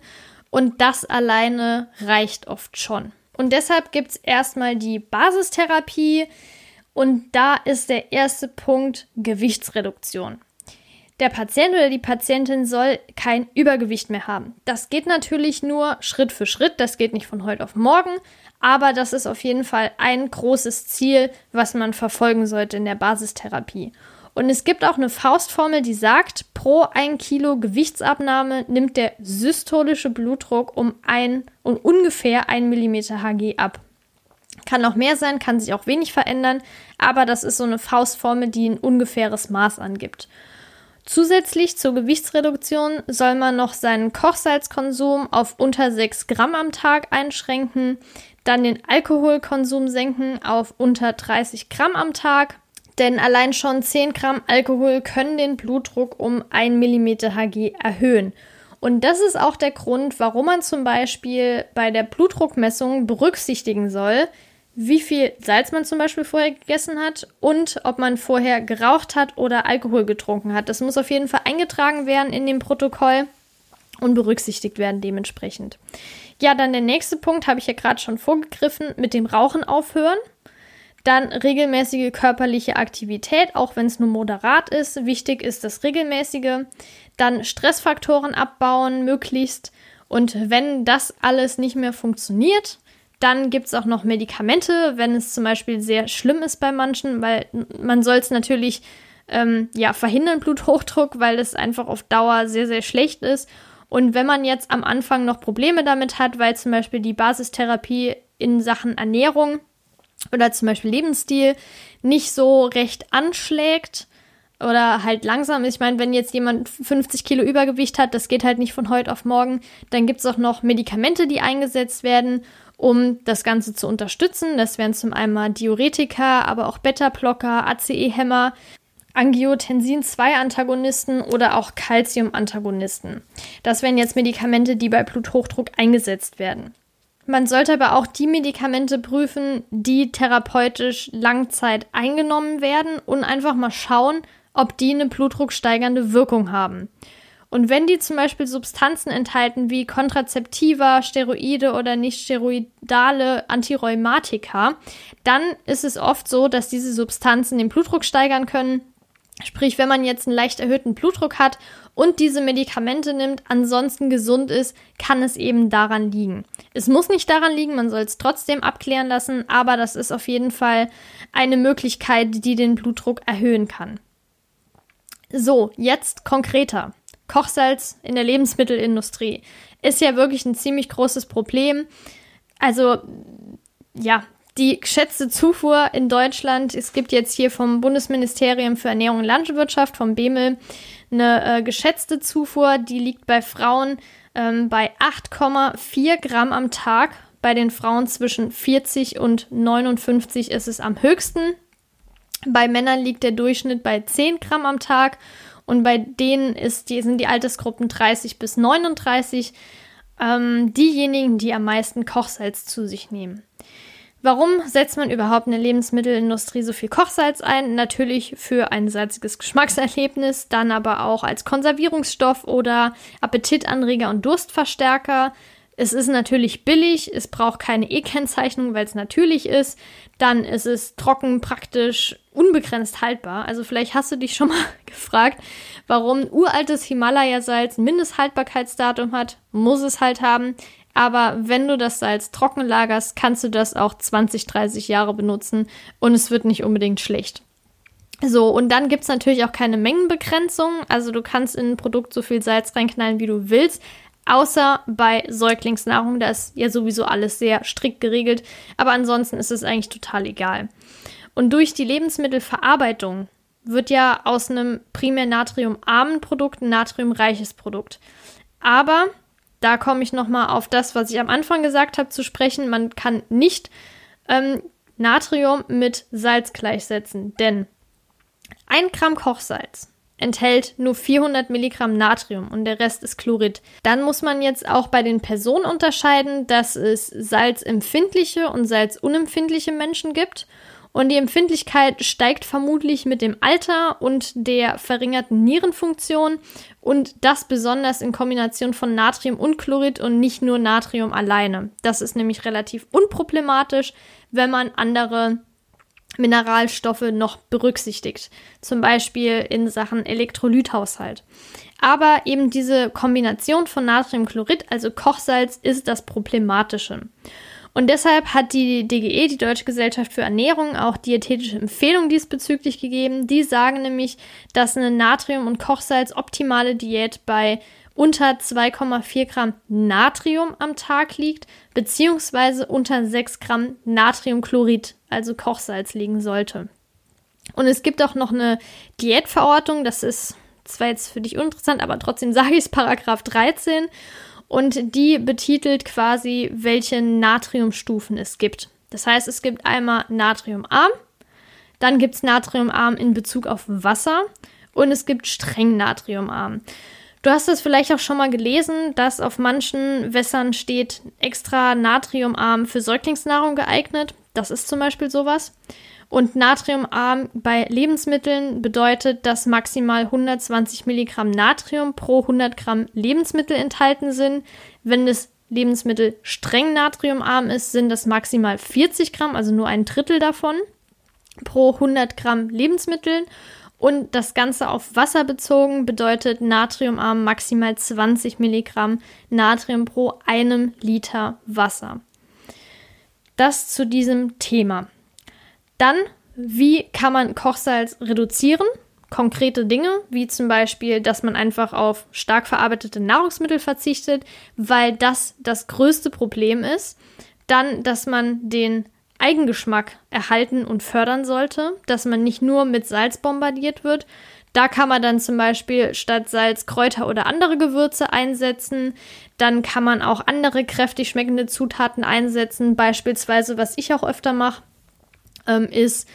und das alleine reicht oft schon. Und deshalb gibt es erstmal die Basistherapie und da ist der erste Punkt Gewichtsreduktion. Der Patient oder die Patientin soll kein Übergewicht mehr haben. Das geht natürlich nur Schritt für Schritt, das geht nicht von heute auf morgen, aber das ist auf jeden Fall ein großes Ziel, was man verfolgen sollte in der Basistherapie. Und es gibt auch eine Faustformel, die sagt, pro ein Kilo Gewichtsabnahme nimmt der systolische Blutdruck um ein und ungefähr ein Millimeter Hg ab. Kann auch mehr sein, kann sich auch wenig verändern, aber das ist so eine Faustformel, die ein ungefähres Maß angibt. Zusätzlich zur Gewichtsreduktion soll man noch seinen Kochsalzkonsum auf unter 6 Gramm am Tag einschränken, dann den Alkoholkonsum senken auf unter 30 Gramm am Tag denn allein schon 10 Gramm Alkohol können den Blutdruck um 1 mm Hg erhöhen. Und das ist auch der Grund, warum man zum Beispiel bei der Blutdruckmessung berücksichtigen soll, wie viel Salz man zum Beispiel vorher gegessen hat und ob man vorher geraucht hat oder Alkohol getrunken hat. Das muss auf jeden Fall eingetragen werden in dem Protokoll und berücksichtigt werden dementsprechend. Ja, dann der nächste Punkt habe ich ja gerade schon vorgegriffen, mit dem Rauchen aufhören. Dann regelmäßige körperliche Aktivität, auch wenn es nur moderat ist. Wichtig ist das regelmäßige. Dann Stressfaktoren abbauen, möglichst. Und wenn das alles nicht mehr funktioniert, dann gibt es auch noch Medikamente, wenn es zum Beispiel sehr schlimm ist bei manchen, weil man soll es natürlich ähm, ja, verhindern, Bluthochdruck, weil es einfach auf Dauer sehr, sehr schlecht ist. Und wenn man jetzt am Anfang noch Probleme damit hat, weil zum Beispiel die Basistherapie in Sachen Ernährung oder zum Beispiel Lebensstil nicht so recht anschlägt oder halt langsam ist. Ich meine, wenn jetzt jemand 50 Kilo Übergewicht hat, das geht halt nicht von heute auf morgen, dann gibt es auch noch Medikamente, die eingesetzt werden, um das Ganze zu unterstützen. Das wären zum einen Diuretika, aber auch Beta-Blocker, ACE-Hämmer, Angiotensin-2-Antagonisten oder auch Calcium-Antagonisten. Das wären jetzt Medikamente, die bei Bluthochdruck eingesetzt werden. Man sollte aber auch die Medikamente prüfen, die therapeutisch Langzeit eingenommen werden und einfach mal schauen, ob die eine blutdrucksteigernde Wirkung haben. Und wenn die zum Beispiel Substanzen enthalten wie Kontrazeptiva, Steroide oder nicht steroidale Antirheumatika, dann ist es oft so, dass diese Substanzen den Blutdruck steigern können Sprich, wenn man jetzt einen leicht erhöhten Blutdruck hat und diese Medikamente nimmt, ansonsten gesund ist, kann es eben daran liegen. Es muss nicht daran liegen, man soll es trotzdem abklären lassen, aber das ist auf jeden Fall eine Möglichkeit, die den Blutdruck erhöhen kann. So, jetzt konkreter. Kochsalz in der Lebensmittelindustrie ist ja wirklich ein ziemlich großes Problem. Also, ja, die geschätzte Zufuhr in Deutschland, es gibt jetzt hier vom Bundesministerium für Ernährung und Landwirtschaft, vom BEMEL, eine äh, geschätzte Zufuhr, die liegt bei Frauen ähm, bei 8,4 Gramm am Tag. Bei den Frauen zwischen 40 und 59 ist es am höchsten. Bei Männern liegt der Durchschnitt bei 10 Gramm am Tag und bei denen ist die, sind die Altersgruppen 30 bis 39 ähm, diejenigen, die am meisten Kochsalz zu sich nehmen. Warum setzt man überhaupt in der Lebensmittelindustrie so viel Kochsalz ein? Natürlich für ein salziges Geschmackserlebnis, dann aber auch als Konservierungsstoff oder Appetitanreger und Durstverstärker. Es ist natürlich billig, es braucht keine E-Kennzeichnung, weil es natürlich ist. Dann ist es trocken, praktisch, unbegrenzt haltbar. Also vielleicht hast du dich schon mal gefragt, warum uraltes Himalaya-Salz ein Mindesthaltbarkeitsdatum hat. Muss es halt haben. Aber wenn du das Salz trocken lagerst, kannst du das auch 20, 30 Jahre benutzen und es wird nicht unbedingt schlecht. So, und dann gibt es natürlich auch keine Mengenbegrenzung. Also du kannst in ein Produkt so viel Salz reinknallen, wie du willst. Außer bei Säuglingsnahrung, da ist ja sowieso alles sehr strikt geregelt. Aber ansonsten ist es eigentlich total egal. Und durch die Lebensmittelverarbeitung wird ja aus einem primär natriumarmen Produkt ein natriumreiches Produkt. Aber da komme ich nochmal auf das, was ich am Anfang gesagt habe, zu sprechen. Man kann nicht ähm, Natrium mit Salz gleichsetzen, denn ein Gramm Kochsalz enthält nur 400 Milligramm Natrium und der Rest ist Chlorid. Dann muss man jetzt auch bei den Personen unterscheiden, dass es salzempfindliche und salzunempfindliche Menschen gibt. Und die Empfindlichkeit steigt vermutlich mit dem Alter und der verringerten Nierenfunktion und das besonders in Kombination von Natrium und Chlorid und nicht nur Natrium alleine. Das ist nämlich relativ unproblematisch, wenn man andere Mineralstoffe noch berücksichtigt, zum Beispiel in Sachen Elektrolythaushalt. Aber eben diese Kombination von Natriumchlorid, also Kochsalz, ist das Problematische. Und deshalb hat die DGE, die Deutsche Gesellschaft für Ernährung, auch dietetische Empfehlungen diesbezüglich gegeben. Die sagen nämlich, dass eine Natrium- und Kochsalz-optimale Diät bei unter 2,4 Gramm Natrium am Tag liegt, beziehungsweise unter 6 Gramm Natriumchlorid, also Kochsalz, liegen sollte. Und es gibt auch noch eine Diätverordnung, das ist zwar jetzt für dich uninteressant, aber trotzdem sage ich es, Paragraph 13 und die betitelt quasi, welche Natriumstufen es gibt. Das heißt, es gibt einmal natriumarm, dann gibt es natriumarm in Bezug auf Wasser und es gibt streng natriumarm. Du hast es vielleicht auch schon mal gelesen, dass auf manchen Wässern steht extra natriumarm für Säuglingsnahrung geeignet. Das ist zum Beispiel sowas. Und natriumarm bei Lebensmitteln bedeutet, dass maximal 120 Milligramm Natrium pro 100 Gramm Lebensmittel enthalten sind. Wenn das Lebensmittel streng natriumarm ist, sind das maximal 40 Gramm, also nur ein Drittel davon pro 100 Gramm Lebensmitteln. Und das Ganze auf Wasser bezogen bedeutet natriumarm maximal 20 Milligramm Natrium pro einem Liter Wasser. Das zu diesem Thema. Dann, wie kann man Kochsalz reduzieren? Konkrete Dinge, wie zum Beispiel, dass man einfach auf stark verarbeitete Nahrungsmittel verzichtet, weil das das größte Problem ist. Dann, dass man den Eigengeschmack erhalten und fördern sollte, dass man nicht nur mit Salz bombardiert wird. Da kann man dann zum Beispiel statt Salz Kräuter oder andere Gewürze einsetzen. Dann kann man auch andere kräftig schmeckende Zutaten einsetzen. Beispielsweise, was ich auch öfter mache, ähm, ist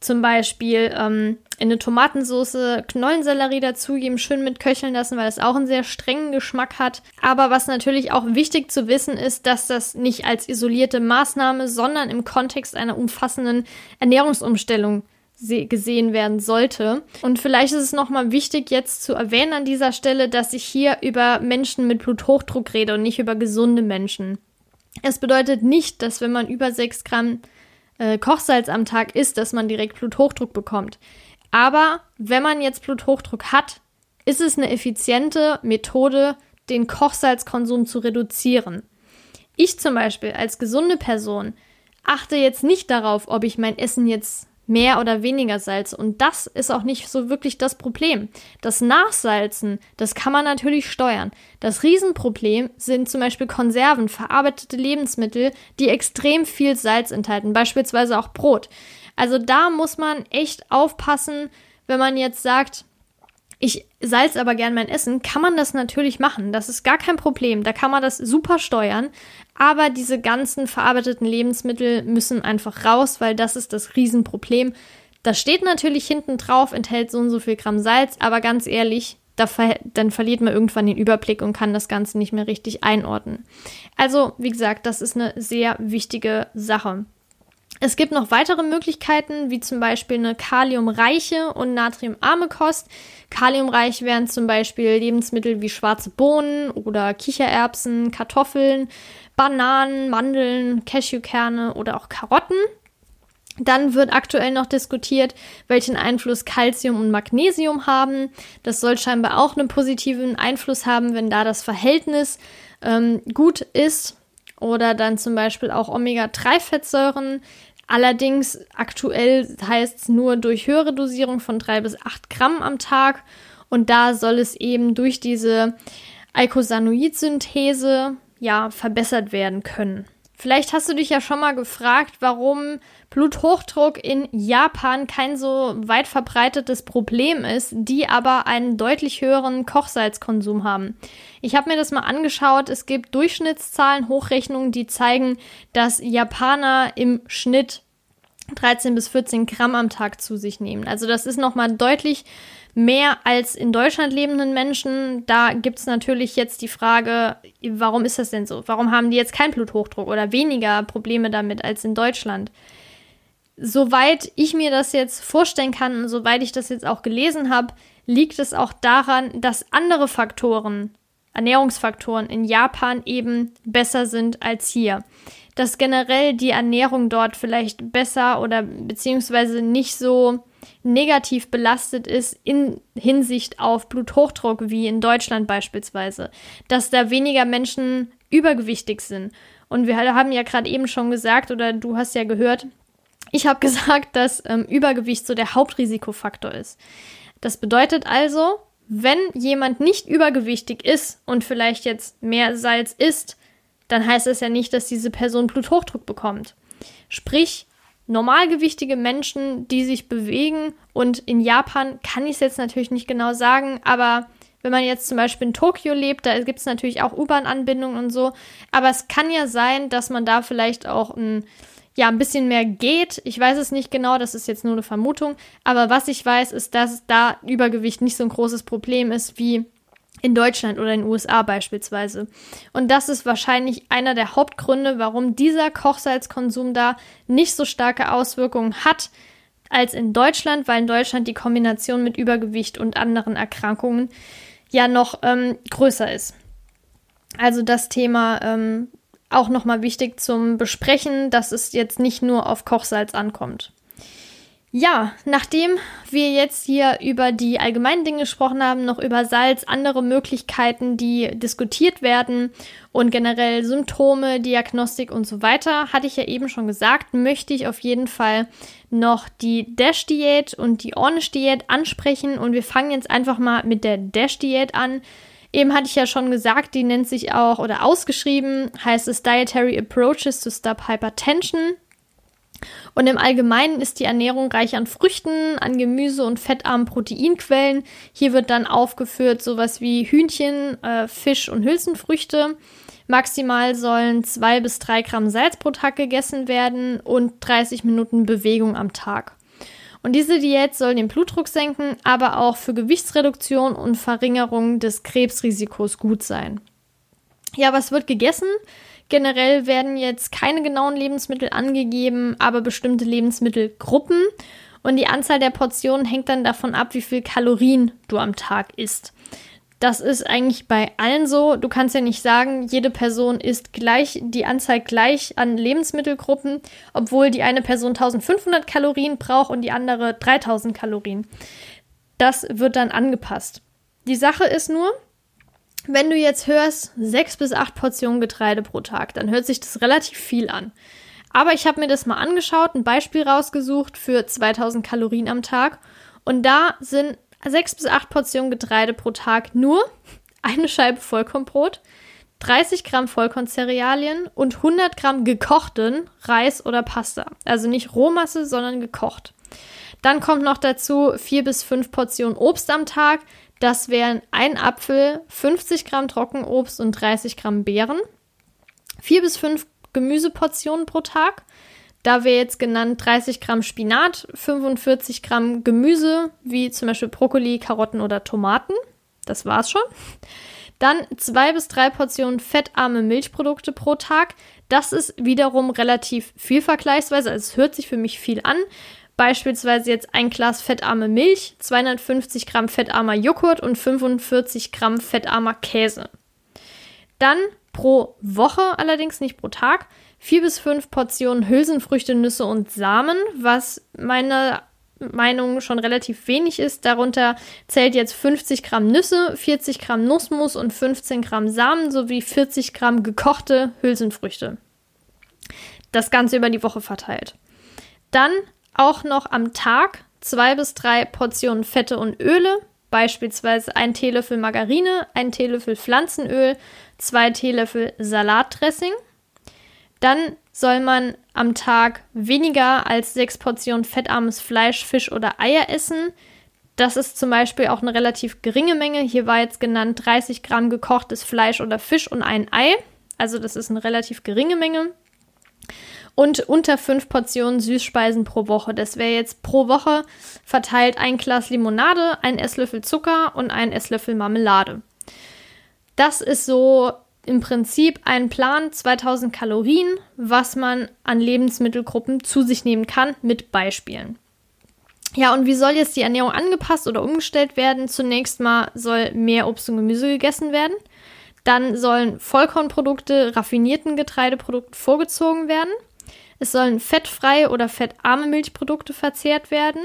zum Beispiel ähm, in eine Tomatensauce Knollensellerie dazugeben, schön mit köcheln lassen, weil es auch einen sehr strengen Geschmack hat. Aber was natürlich auch wichtig zu wissen ist, dass das nicht als isolierte Maßnahme, sondern im Kontext einer umfassenden Ernährungsumstellung gesehen werden sollte. Und vielleicht ist es nochmal wichtig jetzt zu erwähnen an dieser Stelle, dass ich hier über Menschen mit Bluthochdruck rede und nicht über gesunde Menschen. Es bedeutet nicht, dass wenn man über 6 Gramm äh, Kochsalz am Tag isst, dass man direkt Bluthochdruck bekommt. Aber wenn man jetzt Bluthochdruck hat, ist es eine effiziente Methode, den Kochsalzkonsum zu reduzieren. Ich zum Beispiel als gesunde Person achte jetzt nicht darauf, ob ich mein Essen jetzt mehr oder weniger Salz. Und das ist auch nicht so wirklich das Problem. Das Nachsalzen, das kann man natürlich steuern. Das Riesenproblem sind zum Beispiel Konserven, verarbeitete Lebensmittel, die extrem viel Salz enthalten, beispielsweise auch Brot. Also da muss man echt aufpassen, wenn man jetzt sagt, ich salz aber gern mein Essen, kann man das natürlich machen. Das ist gar kein Problem. Da kann man das super steuern. Aber diese ganzen verarbeiteten Lebensmittel müssen einfach raus, weil das ist das Riesenproblem. Das steht natürlich hinten drauf, enthält so und so viel Gramm Salz, aber ganz ehrlich, da ver dann verliert man irgendwann den Überblick und kann das Ganze nicht mehr richtig einordnen. Also, wie gesagt, das ist eine sehr wichtige Sache. Es gibt noch weitere Möglichkeiten, wie zum Beispiel eine kaliumreiche und natriumarme Kost. Kaliumreich wären zum Beispiel Lebensmittel wie schwarze Bohnen oder Kichererbsen, Kartoffeln, Bananen, Mandeln, Cashewkerne oder auch Karotten. Dann wird aktuell noch diskutiert, welchen Einfluss Calcium und Magnesium haben. Das soll scheinbar auch einen positiven Einfluss haben, wenn da das Verhältnis ähm, gut ist. Oder dann zum Beispiel auch Omega-3-Fettsäuren, Allerdings aktuell heißt es nur durch höhere Dosierung von drei bis acht Gramm am Tag. Und da soll es eben durch diese Eicosanoid-Synthese ja verbessert werden können. Vielleicht hast du dich ja schon mal gefragt, warum Bluthochdruck in Japan kein so weit verbreitetes Problem ist, die aber einen deutlich höheren Kochsalzkonsum haben. Ich habe mir das mal angeschaut. Es gibt Durchschnittszahlen, Hochrechnungen, die zeigen, dass Japaner im Schnitt 13 bis 14 Gramm am Tag zu sich nehmen. Also das ist nochmal deutlich mehr als in Deutschland lebenden Menschen. Da gibt es natürlich jetzt die Frage, warum ist das denn so? Warum haben die jetzt keinen Bluthochdruck oder weniger Probleme damit als in Deutschland? Soweit ich mir das jetzt vorstellen kann und soweit ich das jetzt auch gelesen habe, liegt es auch daran, dass andere Faktoren, Ernährungsfaktoren in Japan eben besser sind als hier. Dass generell die Ernährung dort vielleicht besser oder beziehungsweise nicht so negativ belastet ist in Hinsicht auf Bluthochdruck wie in Deutschland beispielsweise. Dass da weniger Menschen übergewichtig sind. Und wir haben ja gerade eben schon gesagt, oder du hast ja gehört, ich habe gesagt, dass ähm, Übergewicht so der Hauptrisikofaktor ist. Das bedeutet also, wenn jemand nicht übergewichtig ist und vielleicht jetzt mehr Salz isst, dann heißt das ja nicht, dass diese Person Bluthochdruck bekommt. Sprich, normalgewichtige Menschen, die sich bewegen und in Japan kann ich es jetzt natürlich nicht genau sagen, aber wenn man jetzt zum Beispiel in Tokio lebt, da gibt es natürlich auch U-Bahn-Anbindungen und so, aber es kann ja sein, dass man da vielleicht auch ein ja, ein bisschen mehr geht. Ich weiß es nicht genau, das ist jetzt nur eine Vermutung. Aber was ich weiß, ist, dass da Übergewicht nicht so ein großes Problem ist wie in Deutschland oder in den USA beispielsweise. Und das ist wahrscheinlich einer der Hauptgründe, warum dieser Kochsalzkonsum da nicht so starke Auswirkungen hat als in Deutschland, weil in Deutschland die Kombination mit Übergewicht und anderen Erkrankungen ja noch ähm, größer ist. Also das Thema ähm, auch nochmal wichtig zum Besprechen, dass es jetzt nicht nur auf Kochsalz ankommt. Ja, nachdem wir jetzt hier über die allgemeinen Dinge gesprochen haben, noch über Salz, andere Möglichkeiten, die diskutiert werden und generell Symptome, Diagnostik und so weiter, hatte ich ja eben schon gesagt, möchte ich auf jeden Fall noch die Dash-Diät und die Ornish-Diät ansprechen und wir fangen jetzt einfach mal mit der Dash-Diät an. Eben hatte ich ja schon gesagt, die nennt sich auch oder ausgeschrieben heißt es Dietary Approaches to Stop Hypertension. Und im Allgemeinen ist die Ernährung reich an Früchten, an Gemüse und fettarmen Proteinquellen. Hier wird dann aufgeführt sowas wie Hühnchen, äh, Fisch und Hülsenfrüchte. Maximal sollen zwei bis drei Gramm Salz pro Tag gegessen werden und 30 Minuten Bewegung am Tag. Und diese Diät soll den Blutdruck senken, aber auch für Gewichtsreduktion und Verringerung des Krebsrisikos gut sein. Ja, was wird gegessen? Generell werden jetzt keine genauen Lebensmittel angegeben, aber bestimmte Lebensmittelgruppen. Und die Anzahl der Portionen hängt dann davon ab, wie viel Kalorien du am Tag isst. Das ist eigentlich bei allen so. Du kannst ja nicht sagen, jede Person isst gleich die Anzahl gleich an Lebensmittelgruppen, obwohl die eine Person 1500 Kalorien braucht und die andere 3000 Kalorien. Das wird dann angepasst. Die Sache ist nur, wenn du jetzt hörst, sechs bis acht Portionen Getreide pro Tag, dann hört sich das relativ viel an. Aber ich habe mir das mal angeschaut, ein Beispiel rausgesucht für 2000 Kalorien am Tag. Und da sind sechs bis acht Portionen Getreide pro Tag nur eine Scheibe Vollkornbrot, 30 Gramm Vollkorncerealien und 100 Gramm gekochten Reis oder Pasta. Also nicht Rohmasse, sondern gekocht. Dann kommt noch dazu vier bis fünf Portionen Obst am Tag. Das wären ein Apfel, 50 Gramm Trockenobst und 30 Gramm Beeren. Vier bis fünf Gemüseportionen pro Tag. Da wäre jetzt genannt 30 Gramm Spinat, 45 Gramm Gemüse, wie zum Beispiel Brokkoli, Karotten oder Tomaten. Das war's schon. Dann zwei bis drei Portionen fettarme Milchprodukte pro Tag. Das ist wiederum relativ viel vergleichsweise. Also es hört sich für mich viel an. Beispielsweise jetzt ein Glas fettarme Milch, 250 Gramm fettarmer Joghurt und 45 Gramm fettarmer Käse. Dann pro Woche, allerdings nicht pro Tag, vier bis fünf Portionen Hülsenfrüchte, Nüsse und Samen, was meiner Meinung schon relativ wenig ist. Darunter zählt jetzt 50 Gramm Nüsse, 40 Gramm Nussmus und 15 Gramm Samen sowie 40 Gramm gekochte Hülsenfrüchte. Das Ganze über die Woche verteilt. Dann auch noch am Tag zwei bis drei Portionen Fette und Öle, beispielsweise ein Teelöffel Margarine, ein Teelöffel Pflanzenöl, zwei Teelöffel Salatdressing. Dann soll man am Tag weniger als sechs Portionen fettarmes Fleisch, Fisch oder Eier essen. Das ist zum Beispiel auch eine relativ geringe Menge. Hier war jetzt genannt 30 Gramm gekochtes Fleisch oder Fisch und ein Ei. Also das ist eine relativ geringe Menge. Und unter fünf Portionen Süßspeisen pro Woche. Das wäre jetzt pro Woche verteilt ein Glas Limonade, ein Esslöffel Zucker und ein Esslöffel Marmelade. Das ist so im Prinzip ein Plan 2000 Kalorien, was man an Lebensmittelgruppen zu sich nehmen kann, mit Beispielen. Ja, und wie soll jetzt die Ernährung angepasst oder umgestellt werden? Zunächst mal soll mehr Obst und Gemüse gegessen werden. Dann sollen Vollkornprodukte, raffinierten Getreideprodukten vorgezogen werden. Es sollen fettfreie oder fettarme Milchprodukte verzehrt werden.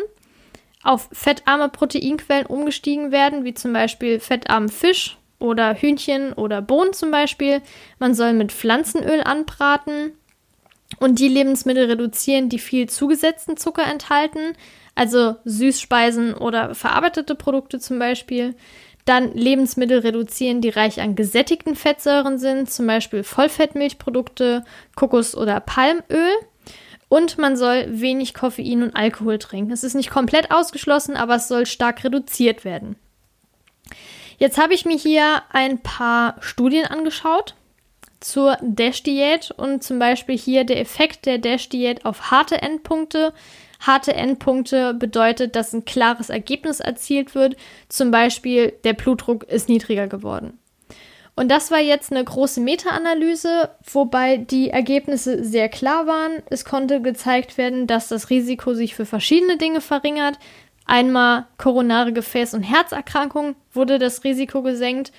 Auf fettarme Proteinquellen umgestiegen werden, wie zum Beispiel fettarmen Fisch, oder Hühnchen oder Bohnen zum Beispiel. Man soll mit Pflanzenöl anbraten und die Lebensmittel reduzieren, die viel zugesetzten Zucker enthalten, also Süßspeisen oder verarbeitete Produkte zum Beispiel. Dann Lebensmittel reduzieren, die reich an gesättigten Fettsäuren sind, zum Beispiel Vollfettmilchprodukte, Kokos- oder Palmöl. Und man soll wenig Koffein und Alkohol trinken. Es ist nicht komplett ausgeschlossen, aber es soll stark reduziert werden. Jetzt habe ich mir hier ein paar Studien angeschaut zur Dash-Diät und zum Beispiel hier der Effekt der Dash-Diät auf harte Endpunkte. Harte Endpunkte bedeutet, dass ein klares Ergebnis erzielt wird. Zum Beispiel der Blutdruck ist niedriger geworden. Und das war jetzt eine große Meta-Analyse, wobei die Ergebnisse sehr klar waren. Es konnte gezeigt werden, dass das Risiko sich für verschiedene Dinge verringert. Einmal koronare Gefäß- und Herzerkrankungen wurde das Risiko gesenkt.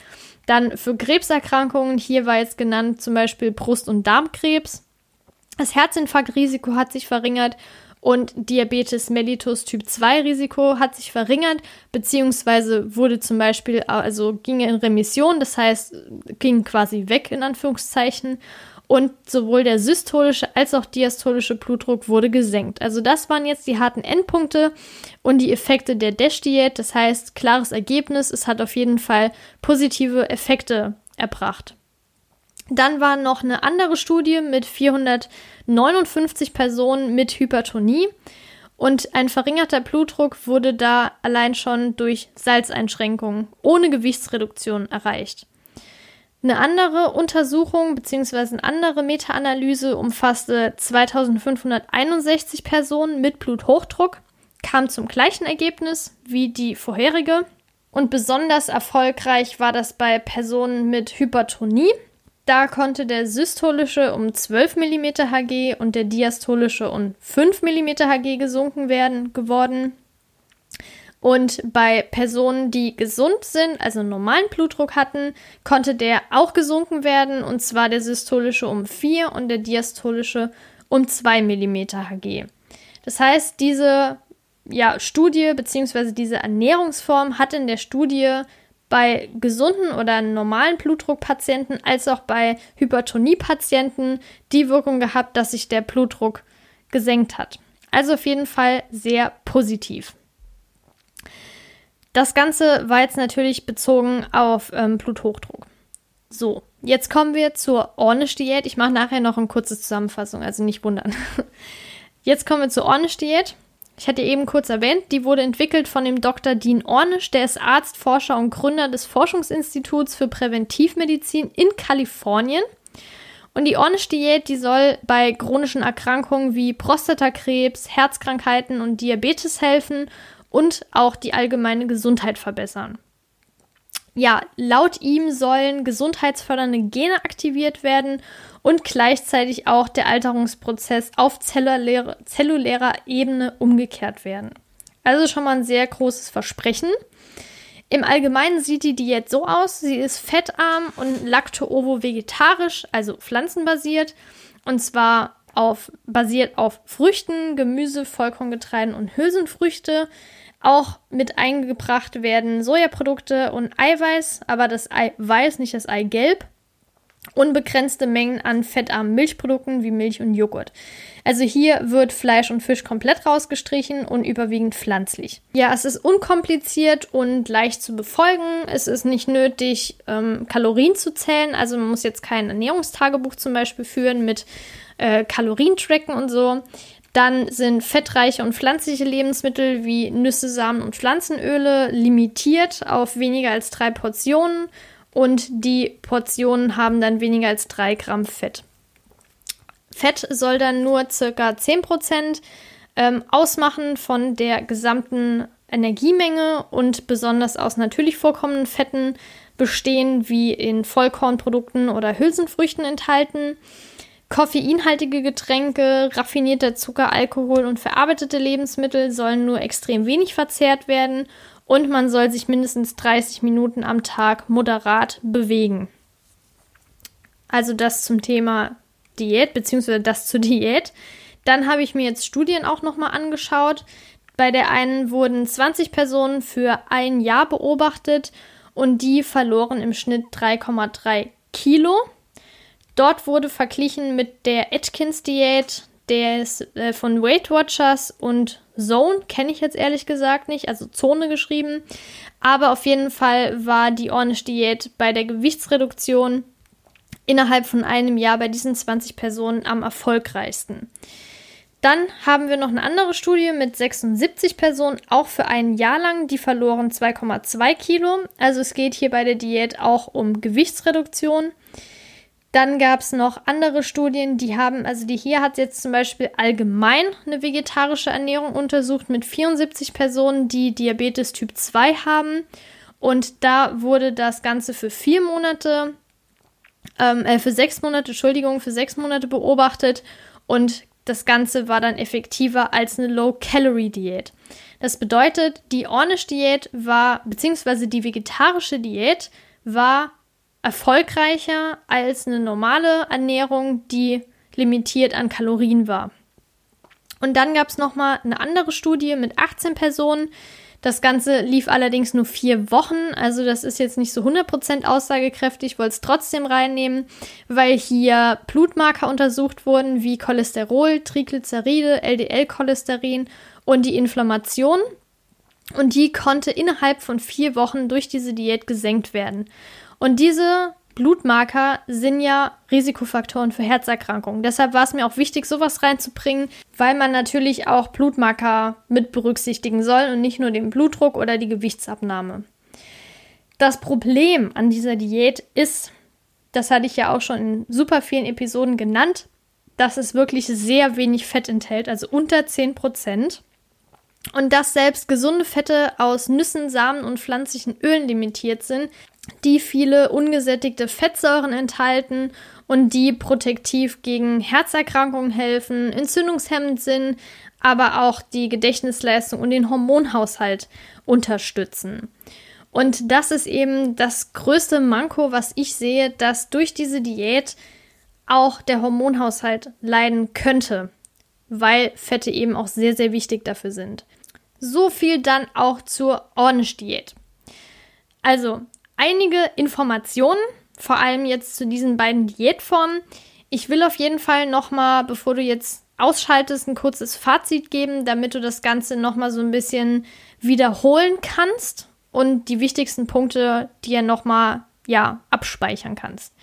Dann für Krebserkrankungen, hier war jetzt genannt zum Beispiel Brust- und Darmkrebs. Das Herzinfarktrisiko hat sich verringert und Diabetes mellitus Typ 2 Risiko hat sich verringert, beziehungsweise wurde zum Beispiel, also ging in Remission, das heißt, ging quasi weg in Anführungszeichen und sowohl der systolische als auch diastolische Blutdruck wurde gesenkt. Also das waren jetzt die harten Endpunkte und die Effekte der DASH-Diät. Das heißt, klares Ergebnis, es hat auf jeden Fall positive Effekte erbracht. Dann war noch eine andere Studie mit 459 Personen mit Hypertonie. Und ein verringerter Blutdruck wurde da allein schon durch Salzeinschränkungen ohne Gewichtsreduktion erreicht. Eine andere Untersuchung bzw. eine andere Meta-Analyse umfasste 2561 Personen mit Bluthochdruck, kam zum gleichen Ergebnis wie die vorherige. Und besonders erfolgreich war das bei Personen mit Hypertonie. Da konnte der systolische um 12 mm Hg und der diastolische um 5 mm Hg gesunken werden geworden. Und bei Personen, die gesund sind, also normalen Blutdruck hatten, konnte der auch gesunken werden, und zwar der systolische um 4 und der diastolische um 2 mm Hg. Das heißt, diese ja, Studie bzw. diese Ernährungsform hat in der Studie bei gesunden oder normalen Blutdruckpatienten als auch bei Hypertoniepatienten die Wirkung gehabt, dass sich der Blutdruck gesenkt hat. Also auf jeden Fall sehr positiv. Das Ganze war jetzt natürlich bezogen auf ähm, Bluthochdruck. So, jetzt kommen wir zur Ornish-Diät. Ich mache nachher noch eine kurze Zusammenfassung, also nicht wundern. Jetzt kommen wir zur Ornish-Diät. Ich hatte eben kurz erwähnt, die wurde entwickelt von dem Dr. Dean Ornish, der ist Arzt, Forscher und Gründer des Forschungsinstituts für Präventivmedizin in Kalifornien. Und die Ornish-Diät, die soll bei chronischen Erkrankungen wie Prostatakrebs, Herzkrankheiten und Diabetes helfen und auch die allgemeine Gesundheit verbessern. Ja, laut ihm sollen gesundheitsfördernde Gene aktiviert werden und gleichzeitig auch der Alterungsprozess auf zelluläre, zellulärer Ebene umgekehrt werden. Also schon mal ein sehr großes Versprechen. Im Allgemeinen sieht die Diät so aus, sie ist fettarm und lacto-ovo-vegetarisch, also pflanzenbasiert. Und zwar auf, basiert auf Früchten, Gemüse, Vollkorngetreiden und Hülsenfrüchte. Auch mit eingebracht werden Sojaprodukte und Eiweiß, aber das Eiweiß, nicht das Eigelb. Unbegrenzte Mengen an fettarmen Milchprodukten wie Milch und Joghurt. Also hier wird Fleisch und Fisch komplett rausgestrichen und überwiegend pflanzlich. Ja, es ist unkompliziert und leicht zu befolgen. Es ist nicht nötig, ähm, Kalorien zu zählen. Also man muss jetzt kein Ernährungstagebuch zum Beispiel führen mit äh, Kalorientracken und so. Dann sind fettreiche und pflanzliche Lebensmittel wie Nüsse, Samen und Pflanzenöle limitiert auf weniger als drei Portionen und die Portionen haben dann weniger als drei Gramm Fett. Fett soll dann nur circa 10% ähm, ausmachen von der gesamten Energiemenge und besonders aus natürlich vorkommenden Fetten bestehen, wie in Vollkornprodukten oder Hülsenfrüchten enthalten. Koffeinhaltige Getränke, raffinierter Zucker, Alkohol und verarbeitete Lebensmittel sollen nur extrem wenig verzehrt werden und man soll sich mindestens 30 Minuten am Tag moderat bewegen. Also das zum Thema Diät, beziehungsweise das zur Diät. Dann habe ich mir jetzt Studien auch nochmal angeschaut. Bei der einen wurden 20 Personen für ein Jahr beobachtet und die verloren im Schnitt 3,3 Kilo. Dort wurde verglichen mit der Atkins-Diät, der ist äh, von Weight Watchers und Zone, kenne ich jetzt ehrlich gesagt nicht, also Zone geschrieben. Aber auf jeden Fall war die Ornish-Diät bei der Gewichtsreduktion innerhalb von einem Jahr bei diesen 20 Personen am erfolgreichsten. Dann haben wir noch eine andere Studie mit 76 Personen, auch für ein Jahr lang. Die verloren 2,2 Kilo. Also es geht hier bei der Diät auch um Gewichtsreduktion. Dann gab es noch andere Studien, die haben, also die hier hat jetzt zum Beispiel allgemein eine vegetarische Ernährung untersucht mit 74 Personen, die Diabetes Typ 2 haben. Und da wurde das Ganze für vier Monate, ähm, äh, für sechs Monate, Entschuldigung, für sechs Monate beobachtet. Und das Ganze war dann effektiver als eine Low-Calorie-Diät. Das bedeutet, die Ornish-Diät war, beziehungsweise die vegetarische Diät war erfolgreicher als eine normale Ernährung, die limitiert an Kalorien war. Und dann gab es nochmal eine andere Studie mit 18 Personen. Das Ganze lief allerdings nur vier Wochen, also das ist jetzt nicht so 100% aussagekräftig, wollte es trotzdem reinnehmen, weil hier Blutmarker untersucht wurden, wie Cholesterol, Triglyceride, LDL-Cholesterin und die Inflammation. Und die konnte innerhalb von vier Wochen durch diese Diät gesenkt werden. Und diese Blutmarker sind ja Risikofaktoren für Herzerkrankungen. Deshalb war es mir auch wichtig, sowas reinzubringen, weil man natürlich auch Blutmarker mit berücksichtigen soll und nicht nur den Blutdruck oder die Gewichtsabnahme. Das Problem an dieser Diät ist, das hatte ich ja auch schon in super vielen Episoden genannt, dass es wirklich sehr wenig Fett enthält, also unter 10 Prozent. Und dass selbst gesunde Fette aus Nüssen, Samen und pflanzlichen Ölen limitiert sind, die viele ungesättigte Fettsäuren enthalten und die protektiv gegen Herzerkrankungen helfen, entzündungshemmend sind, aber auch die Gedächtnisleistung und den Hormonhaushalt unterstützen. Und das ist eben das größte Manko, was ich sehe, dass durch diese Diät auch der Hormonhaushalt leiden könnte, weil Fette eben auch sehr, sehr wichtig dafür sind. So viel dann auch zur Ornish-Diät. Also, einige Informationen, vor allem jetzt zu diesen beiden Diätformen. Ich will auf jeden Fall nochmal, bevor du jetzt ausschaltest, ein kurzes Fazit geben, damit du das Ganze nochmal so ein bisschen wiederholen kannst und die wichtigsten Punkte dir nochmal, ja, abspeichern kannst.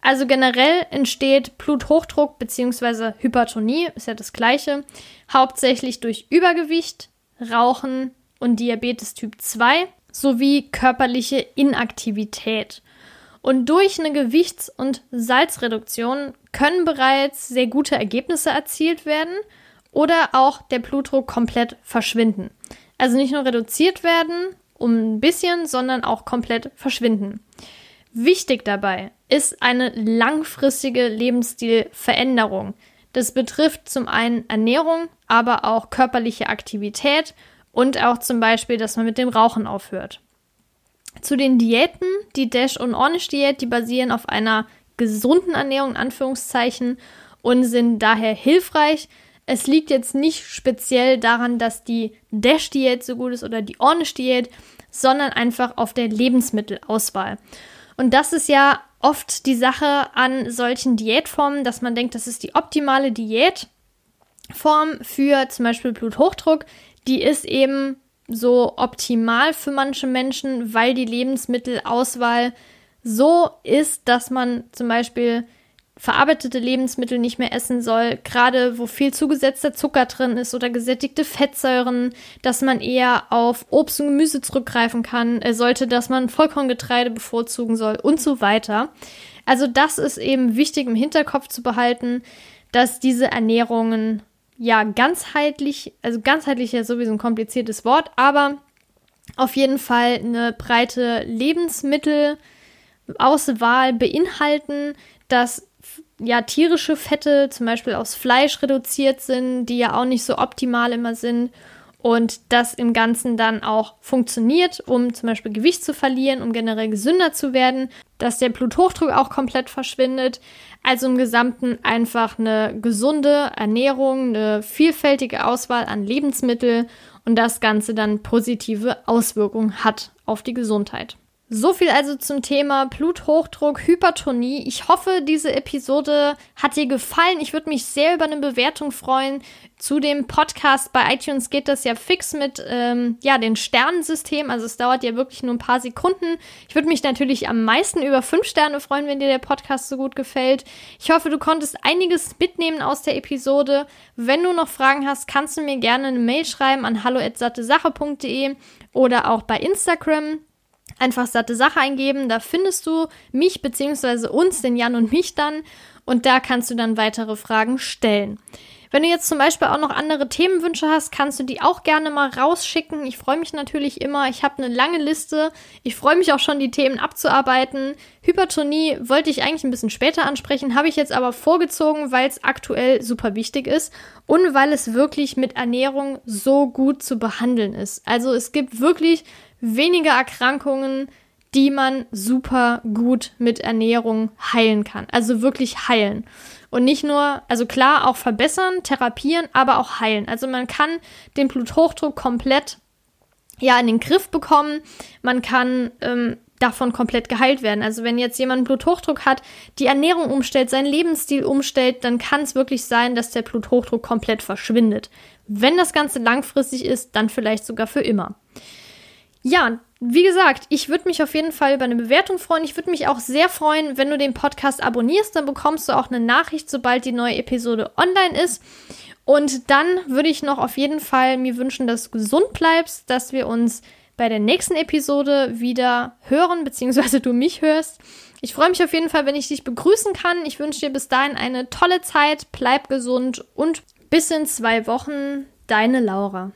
Also generell entsteht Bluthochdruck bzw. Hypertonie, ist ja das gleiche, hauptsächlich durch Übergewicht, Rauchen und Diabetes Typ 2 sowie körperliche Inaktivität. Und durch eine Gewichts- und Salzreduktion können bereits sehr gute Ergebnisse erzielt werden oder auch der Blutdruck komplett verschwinden. Also nicht nur reduziert werden um ein bisschen, sondern auch komplett verschwinden. Wichtig dabei ist eine langfristige Lebensstilveränderung. Das betrifft zum einen Ernährung, aber auch körperliche Aktivität und auch zum Beispiel, dass man mit dem Rauchen aufhört. Zu den Diäten, die Dash- und Ornish-Diät, die basieren auf einer gesunden Ernährung, in Anführungszeichen, und sind daher hilfreich. Es liegt jetzt nicht speziell daran, dass die Dash-Diät so gut ist oder die Ornish-Diät, sondern einfach auf der Lebensmittelauswahl. Und das ist ja oft die Sache an solchen Diätformen, dass man denkt, das ist die optimale Diätform für zum Beispiel Bluthochdruck die ist eben so optimal für manche Menschen, weil die Lebensmittelauswahl so ist, dass man zum Beispiel verarbeitete Lebensmittel nicht mehr essen soll, gerade wo viel zugesetzter Zucker drin ist oder gesättigte Fettsäuren, dass man eher auf Obst und Gemüse zurückgreifen kann, äh, sollte, dass man Vollkorngetreide bevorzugen soll und so weiter. Also das ist eben wichtig im Hinterkopf zu behalten, dass diese Ernährungen ja, ganzheitlich, also ganzheitlich ist sowieso ein kompliziertes Wort, aber auf jeden Fall eine breite Lebensmittelauswahl beinhalten, dass ja tierische Fette zum Beispiel aus Fleisch reduziert sind, die ja auch nicht so optimal immer sind und das im Ganzen dann auch funktioniert, um zum Beispiel Gewicht zu verlieren, um generell gesünder zu werden, dass der Bluthochdruck auch komplett verschwindet. Also im Gesamten einfach eine gesunde Ernährung, eine vielfältige Auswahl an Lebensmitteln und das Ganze dann positive Auswirkungen hat auf die Gesundheit. So viel also zum Thema Bluthochdruck, Hypertonie. Ich hoffe, diese Episode hat dir gefallen. Ich würde mich sehr über eine Bewertung freuen. Zu dem Podcast bei iTunes geht das ja fix mit ähm, ja, den Sternensystem. Also es dauert ja wirklich nur ein paar Sekunden. Ich würde mich natürlich am meisten über fünf Sterne freuen, wenn dir der Podcast so gut gefällt. Ich hoffe, du konntest einiges mitnehmen aus der Episode. Wenn du noch Fragen hast, kannst du mir gerne eine Mail schreiben an hallo@sattesache.de oder auch bei Instagram einfach satte Sache eingeben. Da findest du mich bzw. uns, den Jan und mich dann. Und da kannst du dann weitere Fragen stellen. Wenn du jetzt zum Beispiel auch noch andere Themenwünsche hast, kannst du die auch gerne mal rausschicken. Ich freue mich natürlich immer. Ich habe eine lange Liste. Ich freue mich auch schon, die Themen abzuarbeiten. Hypertonie wollte ich eigentlich ein bisschen später ansprechen, habe ich jetzt aber vorgezogen, weil es aktuell super wichtig ist und weil es wirklich mit Ernährung so gut zu behandeln ist. Also es gibt wirklich wenige Erkrankungen, die man super gut mit Ernährung heilen kann. Also wirklich heilen. Und nicht nur, also klar, auch verbessern, therapieren, aber auch heilen. Also man kann den Bluthochdruck komplett ja in den Griff bekommen. Man kann ähm, davon komplett geheilt werden. Also wenn jetzt jemand Bluthochdruck hat, die Ernährung umstellt, seinen Lebensstil umstellt, dann kann es wirklich sein, dass der Bluthochdruck komplett verschwindet. Wenn das Ganze langfristig ist, dann vielleicht sogar für immer. Ja, wie gesagt, ich würde mich auf jeden Fall über eine Bewertung freuen. Ich würde mich auch sehr freuen, wenn du den Podcast abonnierst. Dann bekommst du auch eine Nachricht, sobald die neue Episode online ist. Und dann würde ich noch auf jeden Fall mir wünschen, dass du gesund bleibst, dass wir uns bei der nächsten Episode wieder hören, beziehungsweise du mich hörst. Ich freue mich auf jeden Fall, wenn ich dich begrüßen kann. Ich wünsche dir bis dahin eine tolle Zeit, bleib gesund und bis in zwei Wochen, deine Laura.